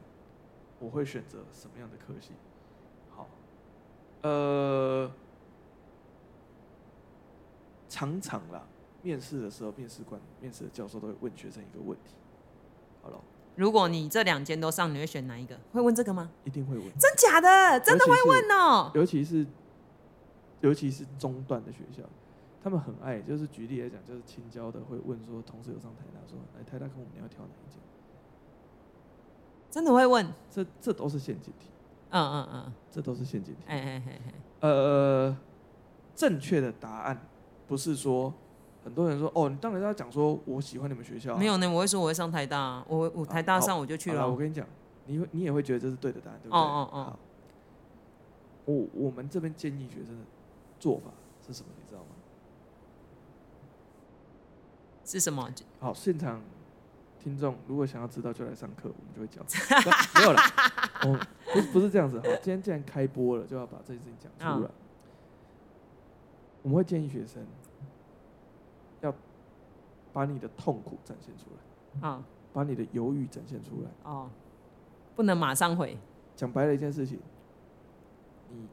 [SPEAKER 2] 我会选择什么样的科系？好，呃，常常啦，面试的时候，面试官、面试的教授都会问学生一个问题。好了，
[SPEAKER 1] 如果你这两间都上，你会选哪一个？会问这个吗？
[SPEAKER 2] 一定会问。
[SPEAKER 1] 真假的？真的会问哦？
[SPEAKER 2] 尤其是，尤其是中段的学校。他们很爱，就是举例来讲，就是青椒的会问说，同事有上台大，说来台大跟我们你要挑哪一间？
[SPEAKER 1] 真的会问？
[SPEAKER 2] 这这都是陷阱题。
[SPEAKER 1] 嗯嗯嗯，
[SPEAKER 2] 这都是陷阱题。
[SPEAKER 1] 哎哎哎哎。
[SPEAKER 2] 呃，正确的答案不是说很多人说哦，你当然要讲说我喜欢你们学校。
[SPEAKER 1] 没有呢，我会说我会上台大，啊我我台大上我就去了。
[SPEAKER 2] 我跟你讲，你会你也会觉得这是对的答案，对不对？哦哦哦。我我们这边建议学生的做法是什么？你知道吗？
[SPEAKER 1] 是什么？
[SPEAKER 2] 好，现场听众如果想要知道，就来上课，我们就会教。没有了，哦，不是不是这样子。好，今天既然开播了，就要把这件事情讲出来。我们会建议学生要把你的痛苦展现出来，啊，把你的犹豫展现出来。
[SPEAKER 1] 哦，不能马上回。
[SPEAKER 2] 讲白了一件事情，你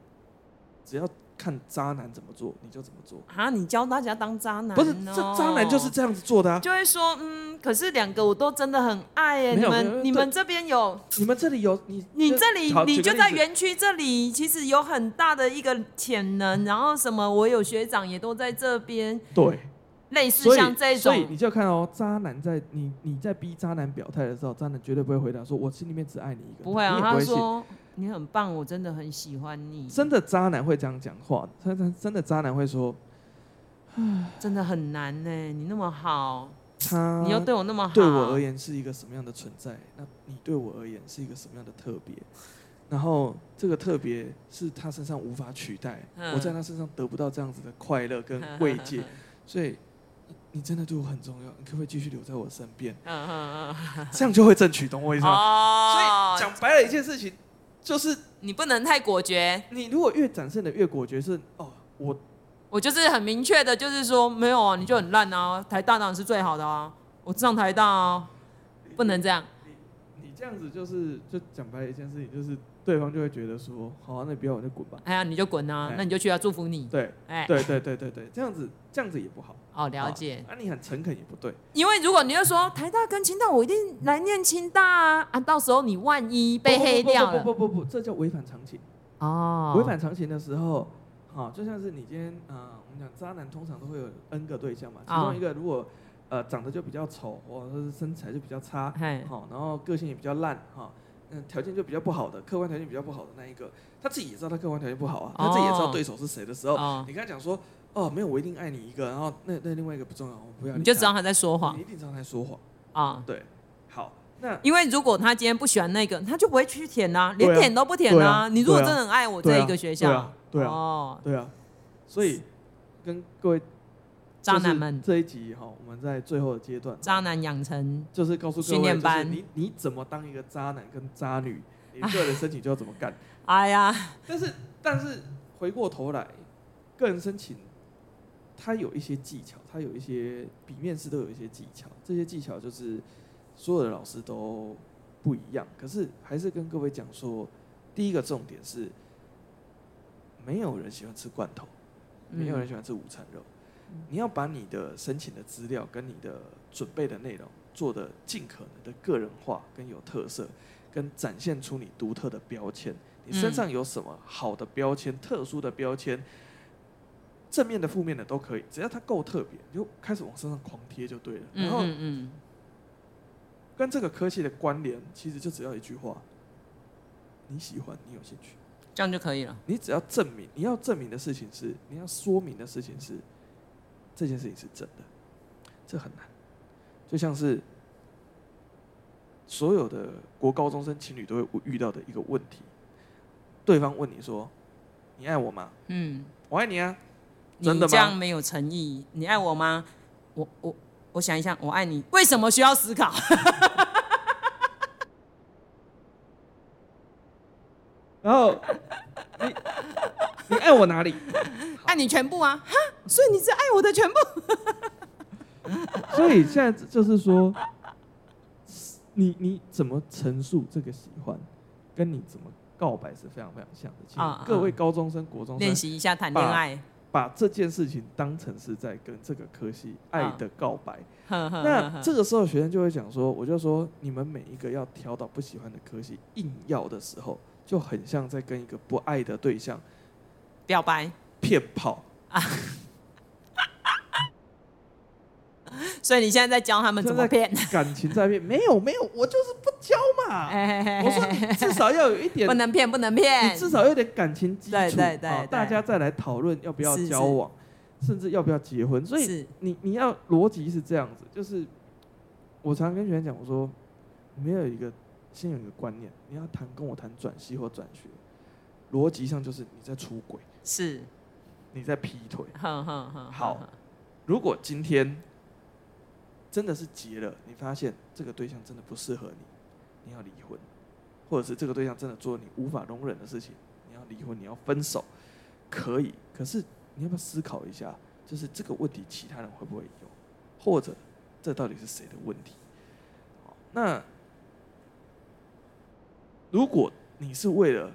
[SPEAKER 2] 只要。看渣男怎么做，你就怎么做
[SPEAKER 1] 啊！你教大家当渣男？哦，
[SPEAKER 2] 不是，这渣男就是这样子做的啊。
[SPEAKER 1] 就会说，嗯，可是两个我都真的很爱耶。你们你们这边有，
[SPEAKER 2] 你们这里有你，
[SPEAKER 1] 你这里你就在园区这里，其实有很大的一个潜能。然后什么，我有学长也都在这边。
[SPEAKER 2] 对，
[SPEAKER 1] 类似像这种，
[SPEAKER 2] 所以你就看哦，渣男在你你在逼渣男表态的时候，渣男绝对不会回答说，我心里面只爱你一个。
[SPEAKER 1] 不会啊，他说。你很棒，我真的很喜欢你。
[SPEAKER 2] 真的渣男会这样讲话，真的真的渣男会说，
[SPEAKER 1] 真的很难呢。你那么好，
[SPEAKER 2] 他
[SPEAKER 1] 你又对我那么好，
[SPEAKER 2] 对我而言是一个什么样的存在？那你对我而言是一个什么样的特别？然后这个特别是他身上无法取代，我在他身上得不到这样子的快乐跟慰藉，所以你真的对我很重要，你可不可以继续留在我身边？嗯嗯嗯 这样就会争取，懂我意思吗？所以讲白了一件事情。就是
[SPEAKER 1] 你不能太果决。
[SPEAKER 2] 你如果越展现的越果决，是哦，我
[SPEAKER 1] 我就是很明确的，就是说没有啊，你就很烂啊。台大当然是最好的啊，我上台大啊，不能这样。
[SPEAKER 2] 你你这样子就是就讲白了一件事情，就是对方就会觉得说，好啊，那你不要，我就滚吧。
[SPEAKER 1] 哎呀，你就滚啊，那你就去啊，祝福你。
[SPEAKER 2] 对，哎，对对对对对，这样子这样子也不好。
[SPEAKER 1] 哦，了解。
[SPEAKER 2] 那、啊、你很诚恳也不对，
[SPEAKER 1] 因为如果你要说台大跟清大，我一定来念清大啊！啊，到时候你万一被黑掉了，
[SPEAKER 2] 不不不这叫违反常情。哦，违反常情的时候，好，就像是你今天啊、呃，我们讲渣男通常都会有 N 个对象嘛，其中一个如果呃长得就比较丑，或者是身材就比较差，好，然后个性也比较烂，哈，嗯，条件就比较不好的，客观条件比较不好的那一个，他自己也知道他客观条件不好啊，他自己也知道对手是谁的时候，你跟他讲说。哦，没有，我一定爱你一个，然后那那另外一个不重要，我不要你。
[SPEAKER 1] 你就知道他在说谎。
[SPEAKER 2] 你一定知道他在说谎啊？对，好，那
[SPEAKER 1] 因为如果他今天不喜欢那个，他就不会去舔啊，连舔都不舔啊。你如果真的很爱我这一个学校，
[SPEAKER 2] 对啊，对啊，哦，对啊，所以跟各位
[SPEAKER 1] 渣男们
[SPEAKER 2] 这一集哈，我们在最后的阶段，
[SPEAKER 1] 渣男养成
[SPEAKER 2] 就是告诉各位，就是你你怎么当一个渣男跟渣女，你个人申请就要怎么干。
[SPEAKER 1] 哎呀，
[SPEAKER 2] 但是但是回过头来，个人申请。他有一些技巧，他有一些比面试都有一些技巧，这些技巧就是所有的老师都不一样。可是还是跟各位讲说，第一个重点是，没有人喜欢吃罐头，没有人喜欢吃午餐肉。你要把你的申请的资料跟你的准备的内容做的尽可能的个人化跟有特色，跟展现出你独特的标签。你身上有什么好的标签、特殊的标签，正面的、负面的都可以，只要它够特别，你就开始往身上狂贴就对了。然后，嗯跟这个科技的关联，其实就只要一句话：你喜欢，你有兴趣，
[SPEAKER 1] 这样就可以了。
[SPEAKER 2] 你只要证明，你要证明的事情是，你要说明的事情是，这件事情是真的，这很难，就像是。所有的国高中生情侣都会遇到的一个问题，对方问你说：“你爱我吗？”嗯，我爱你啊。真的吗？
[SPEAKER 1] 你这样没有诚意。你爱我吗？我我我想一下，我爱你。为什么需要思考？
[SPEAKER 2] 然后你你爱我哪里？
[SPEAKER 1] 爱你全部啊！哈，所以你是爱我的全部。
[SPEAKER 2] 所以现在就是说。你你怎么陈述这个喜欢，跟你怎么告白是非常非常像的。请各位高中生、国中生
[SPEAKER 1] 练习一下谈恋爱，
[SPEAKER 2] 把这件事情当成是在跟这个科系爱的告白。那这个时候学生就会讲说，我就说你们每一个要挑到不喜欢的科系硬要的时候，就很像在跟一个不爱的对象
[SPEAKER 1] 表白、
[SPEAKER 2] 骗炮啊。
[SPEAKER 1] 所以你现在在教他们怎么骗
[SPEAKER 2] 感情在骗？没有没有，我就是不教嘛。我说你至少要有一点，
[SPEAKER 1] 不能骗不能骗，
[SPEAKER 2] 你至少有点感情基础，
[SPEAKER 1] 对对对，
[SPEAKER 2] 好，大家再来讨论要不要交往，甚至要不要结婚。所以你你要逻辑是这样子，就是我常跟学员讲，我说没有一个先有一个观念，你要谈跟我谈转系或转学，逻辑上就是你在出轨，
[SPEAKER 1] 是
[SPEAKER 2] 你在劈腿。好，如果今天。真的是结了，你发现这个对象真的不适合你，你要离婚，或者是这个对象真的做你无法容忍的事情，你要离婚，你要分手，可以。可是你要不要思考一下，就是这个问题其他人会不会有，或者这到底是谁的问题？那如果你是为了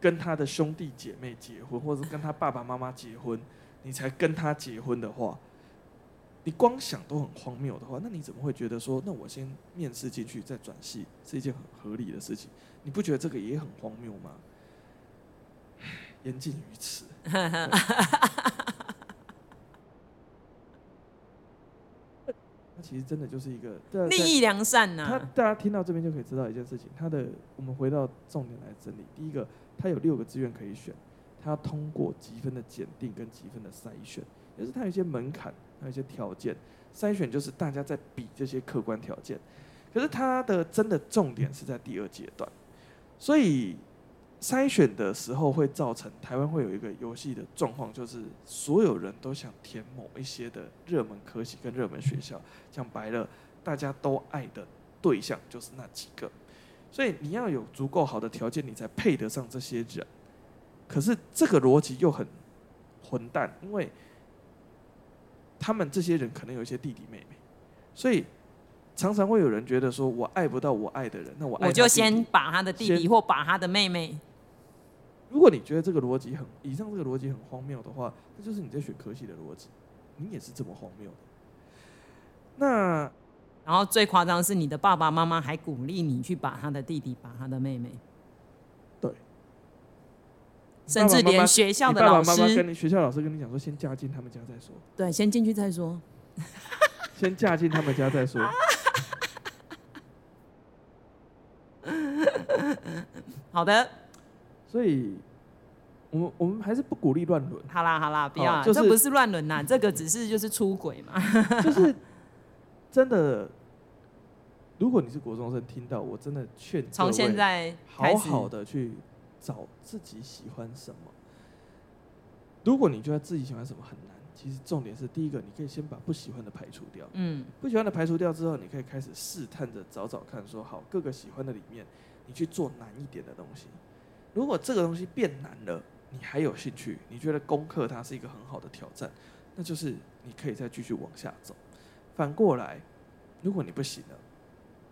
[SPEAKER 2] 跟他的兄弟姐妹结婚，或者是跟他爸爸妈妈结婚，你才跟他结婚的话，你光想都很荒谬的话，那你怎么会觉得说，那我先面试进去再转系是一件很合理的事情？你不觉得这个也很荒谬吗？言尽于此。那其实真的就是一个
[SPEAKER 1] 利益良善呐、啊。
[SPEAKER 2] 他大家听到这边就可以知道一件事情，他的我们回到重点来整理。第一个，他有六个志愿可以选，他要通过积分的检定跟积分的筛选，也是它有一些门槛。还有一些条件筛选，就是大家在比这些客观条件，可是它的真的重点是在第二阶段，所以筛选的时候会造成台湾会有一个游戏的状况，就是所有人都想填某一些的热门科系跟热门学校，讲白了，大家都爱的对象就是那几个，所以你要有足够好的条件，你才配得上这些人。可是这个逻辑又很混蛋，因为。他们这些人可能有一些弟弟妹妹，所以常常会有人觉得说：“我爱不到我爱的人，那我爱
[SPEAKER 1] 我就先把他的弟弟或把他的妹妹。”
[SPEAKER 2] 如果你觉得这个逻辑很，以上这个逻辑很荒谬的话，那就是你在选科系的逻辑，你也是这么荒谬的。那
[SPEAKER 1] 然后最夸张是，你的爸爸妈妈还鼓励你去把他的弟弟、把他的妹妹。甚至连学校的老师，
[SPEAKER 2] 爸爸妈妈跟你学校老师跟你讲说，先嫁进他们家再说。
[SPEAKER 1] 对，先进去再说。
[SPEAKER 2] 先嫁进他们家再说。
[SPEAKER 1] 好的。
[SPEAKER 2] 所以，我们我们还是不鼓励乱伦。
[SPEAKER 1] 好啦好啦，不要，这不是乱伦呐，这个只是就是出轨嘛。
[SPEAKER 2] 就是真的，如果你是国中生，听到我真的劝，
[SPEAKER 1] 从现在
[SPEAKER 2] 好好的去。找自己喜欢什么。如果你觉得自己喜欢什么很难，其实重点是第一个，你可以先把不喜欢的排除掉。嗯，不喜欢的排除掉之后，你可以开始试探着找找看，说好各个喜欢的里面，你去做难一点的东西。如果这个东西变难了，你还有兴趣，你觉得攻克它是一个很好的挑战，那就是你可以再继续往下走。反过来，如果你不行了，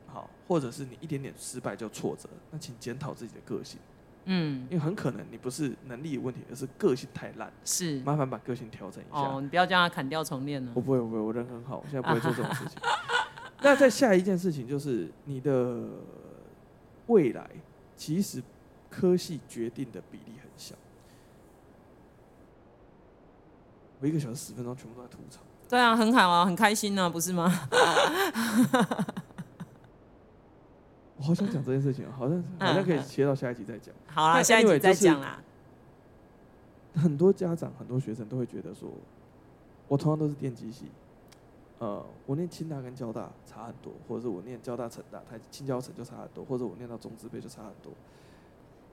[SPEAKER 2] 好，或者是你一点点失败就挫折，那请检讨自己的个性。嗯，因为很可能你不是能力有问题，而是个性太烂。
[SPEAKER 1] 是，
[SPEAKER 2] 麻烦把个性调整一下。
[SPEAKER 1] 哦，你不要叫他砍掉重练了。
[SPEAKER 2] 我不会，我不会，我人很好，我现在不会做这种事情。那再下一件事情就是你的未来，其实科系决定的比例很小。我一个小时十分钟全部都在吐槽。
[SPEAKER 1] 对啊，很好啊，很开心、啊，不是吗？
[SPEAKER 2] 我好想讲这件事情，好像好像可以切到下一集再讲。
[SPEAKER 1] 好啦，下一集再讲啦。
[SPEAKER 2] 很多家长、很多学生都会觉得说，我同样都是电机系，呃，我念清大跟交大差很多，或者是我念交大、成大、台清交成就差很多，或者我念到中职辈就差很多。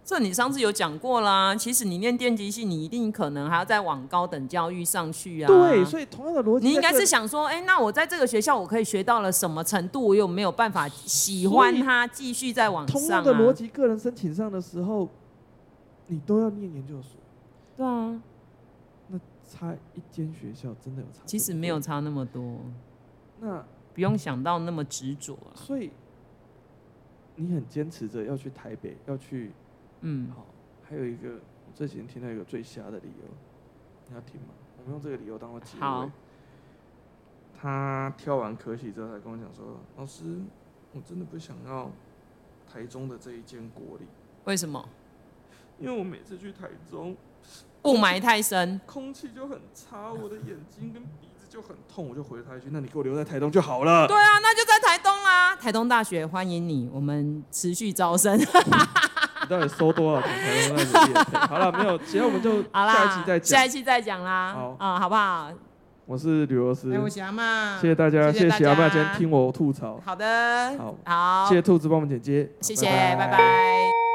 [SPEAKER 1] 这你上次有讲过啦。其实你念电机系，你一定可能还要再往高等教育上去啊。
[SPEAKER 2] 对，所以同样的逻辑，
[SPEAKER 1] 你应该是想说，哎，那我在这个学校我可以学到了什么程度？我有没有办法喜欢它，继续再往上啊？
[SPEAKER 2] 同样的逻辑，个人申请上的时候，你都要念研究所。
[SPEAKER 1] 对啊，
[SPEAKER 2] 那差一间学校真的有差？
[SPEAKER 1] 其实没有差那么多。
[SPEAKER 2] 那
[SPEAKER 1] 不用想到那么执着啊。
[SPEAKER 2] 所以你很坚持着要去台北，要去。
[SPEAKER 1] 嗯，
[SPEAKER 2] 好，还有一个，我这几天听到一个最瞎的理由，你要听吗？我们用这个理由当做结尾。好。他挑完科系之后，才跟我讲说：“老师，我真的不想要台中的这一间国立。”
[SPEAKER 1] 为什么？
[SPEAKER 2] 因为我每次去台中，
[SPEAKER 1] 雾霾太深，
[SPEAKER 2] 空气就很差，我的眼睛跟鼻子就很痛，我就回他一句。那你给我留在台东就好了。
[SPEAKER 1] 对啊，那就在台东啊，台东大学欢迎你，我们持续招生。
[SPEAKER 2] 到底收多少钱才能让你？好了，没有，其他我们就 下一期再讲。
[SPEAKER 1] 下一期再讲啦。
[SPEAKER 2] 好
[SPEAKER 1] 啊，好不好？
[SPEAKER 2] 我是吕罗斯。
[SPEAKER 1] 哎，我是阿妈。
[SPEAKER 2] 谢谢大家，谢谢阿妈今天听我吐槽。
[SPEAKER 1] 好的。
[SPEAKER 2] 好，
[SPEAKER 1] 好，
[SPEAKER 2] 谢谢兔子帮我们剪接。
[SPEAKER 1] 谢谢，拜拜。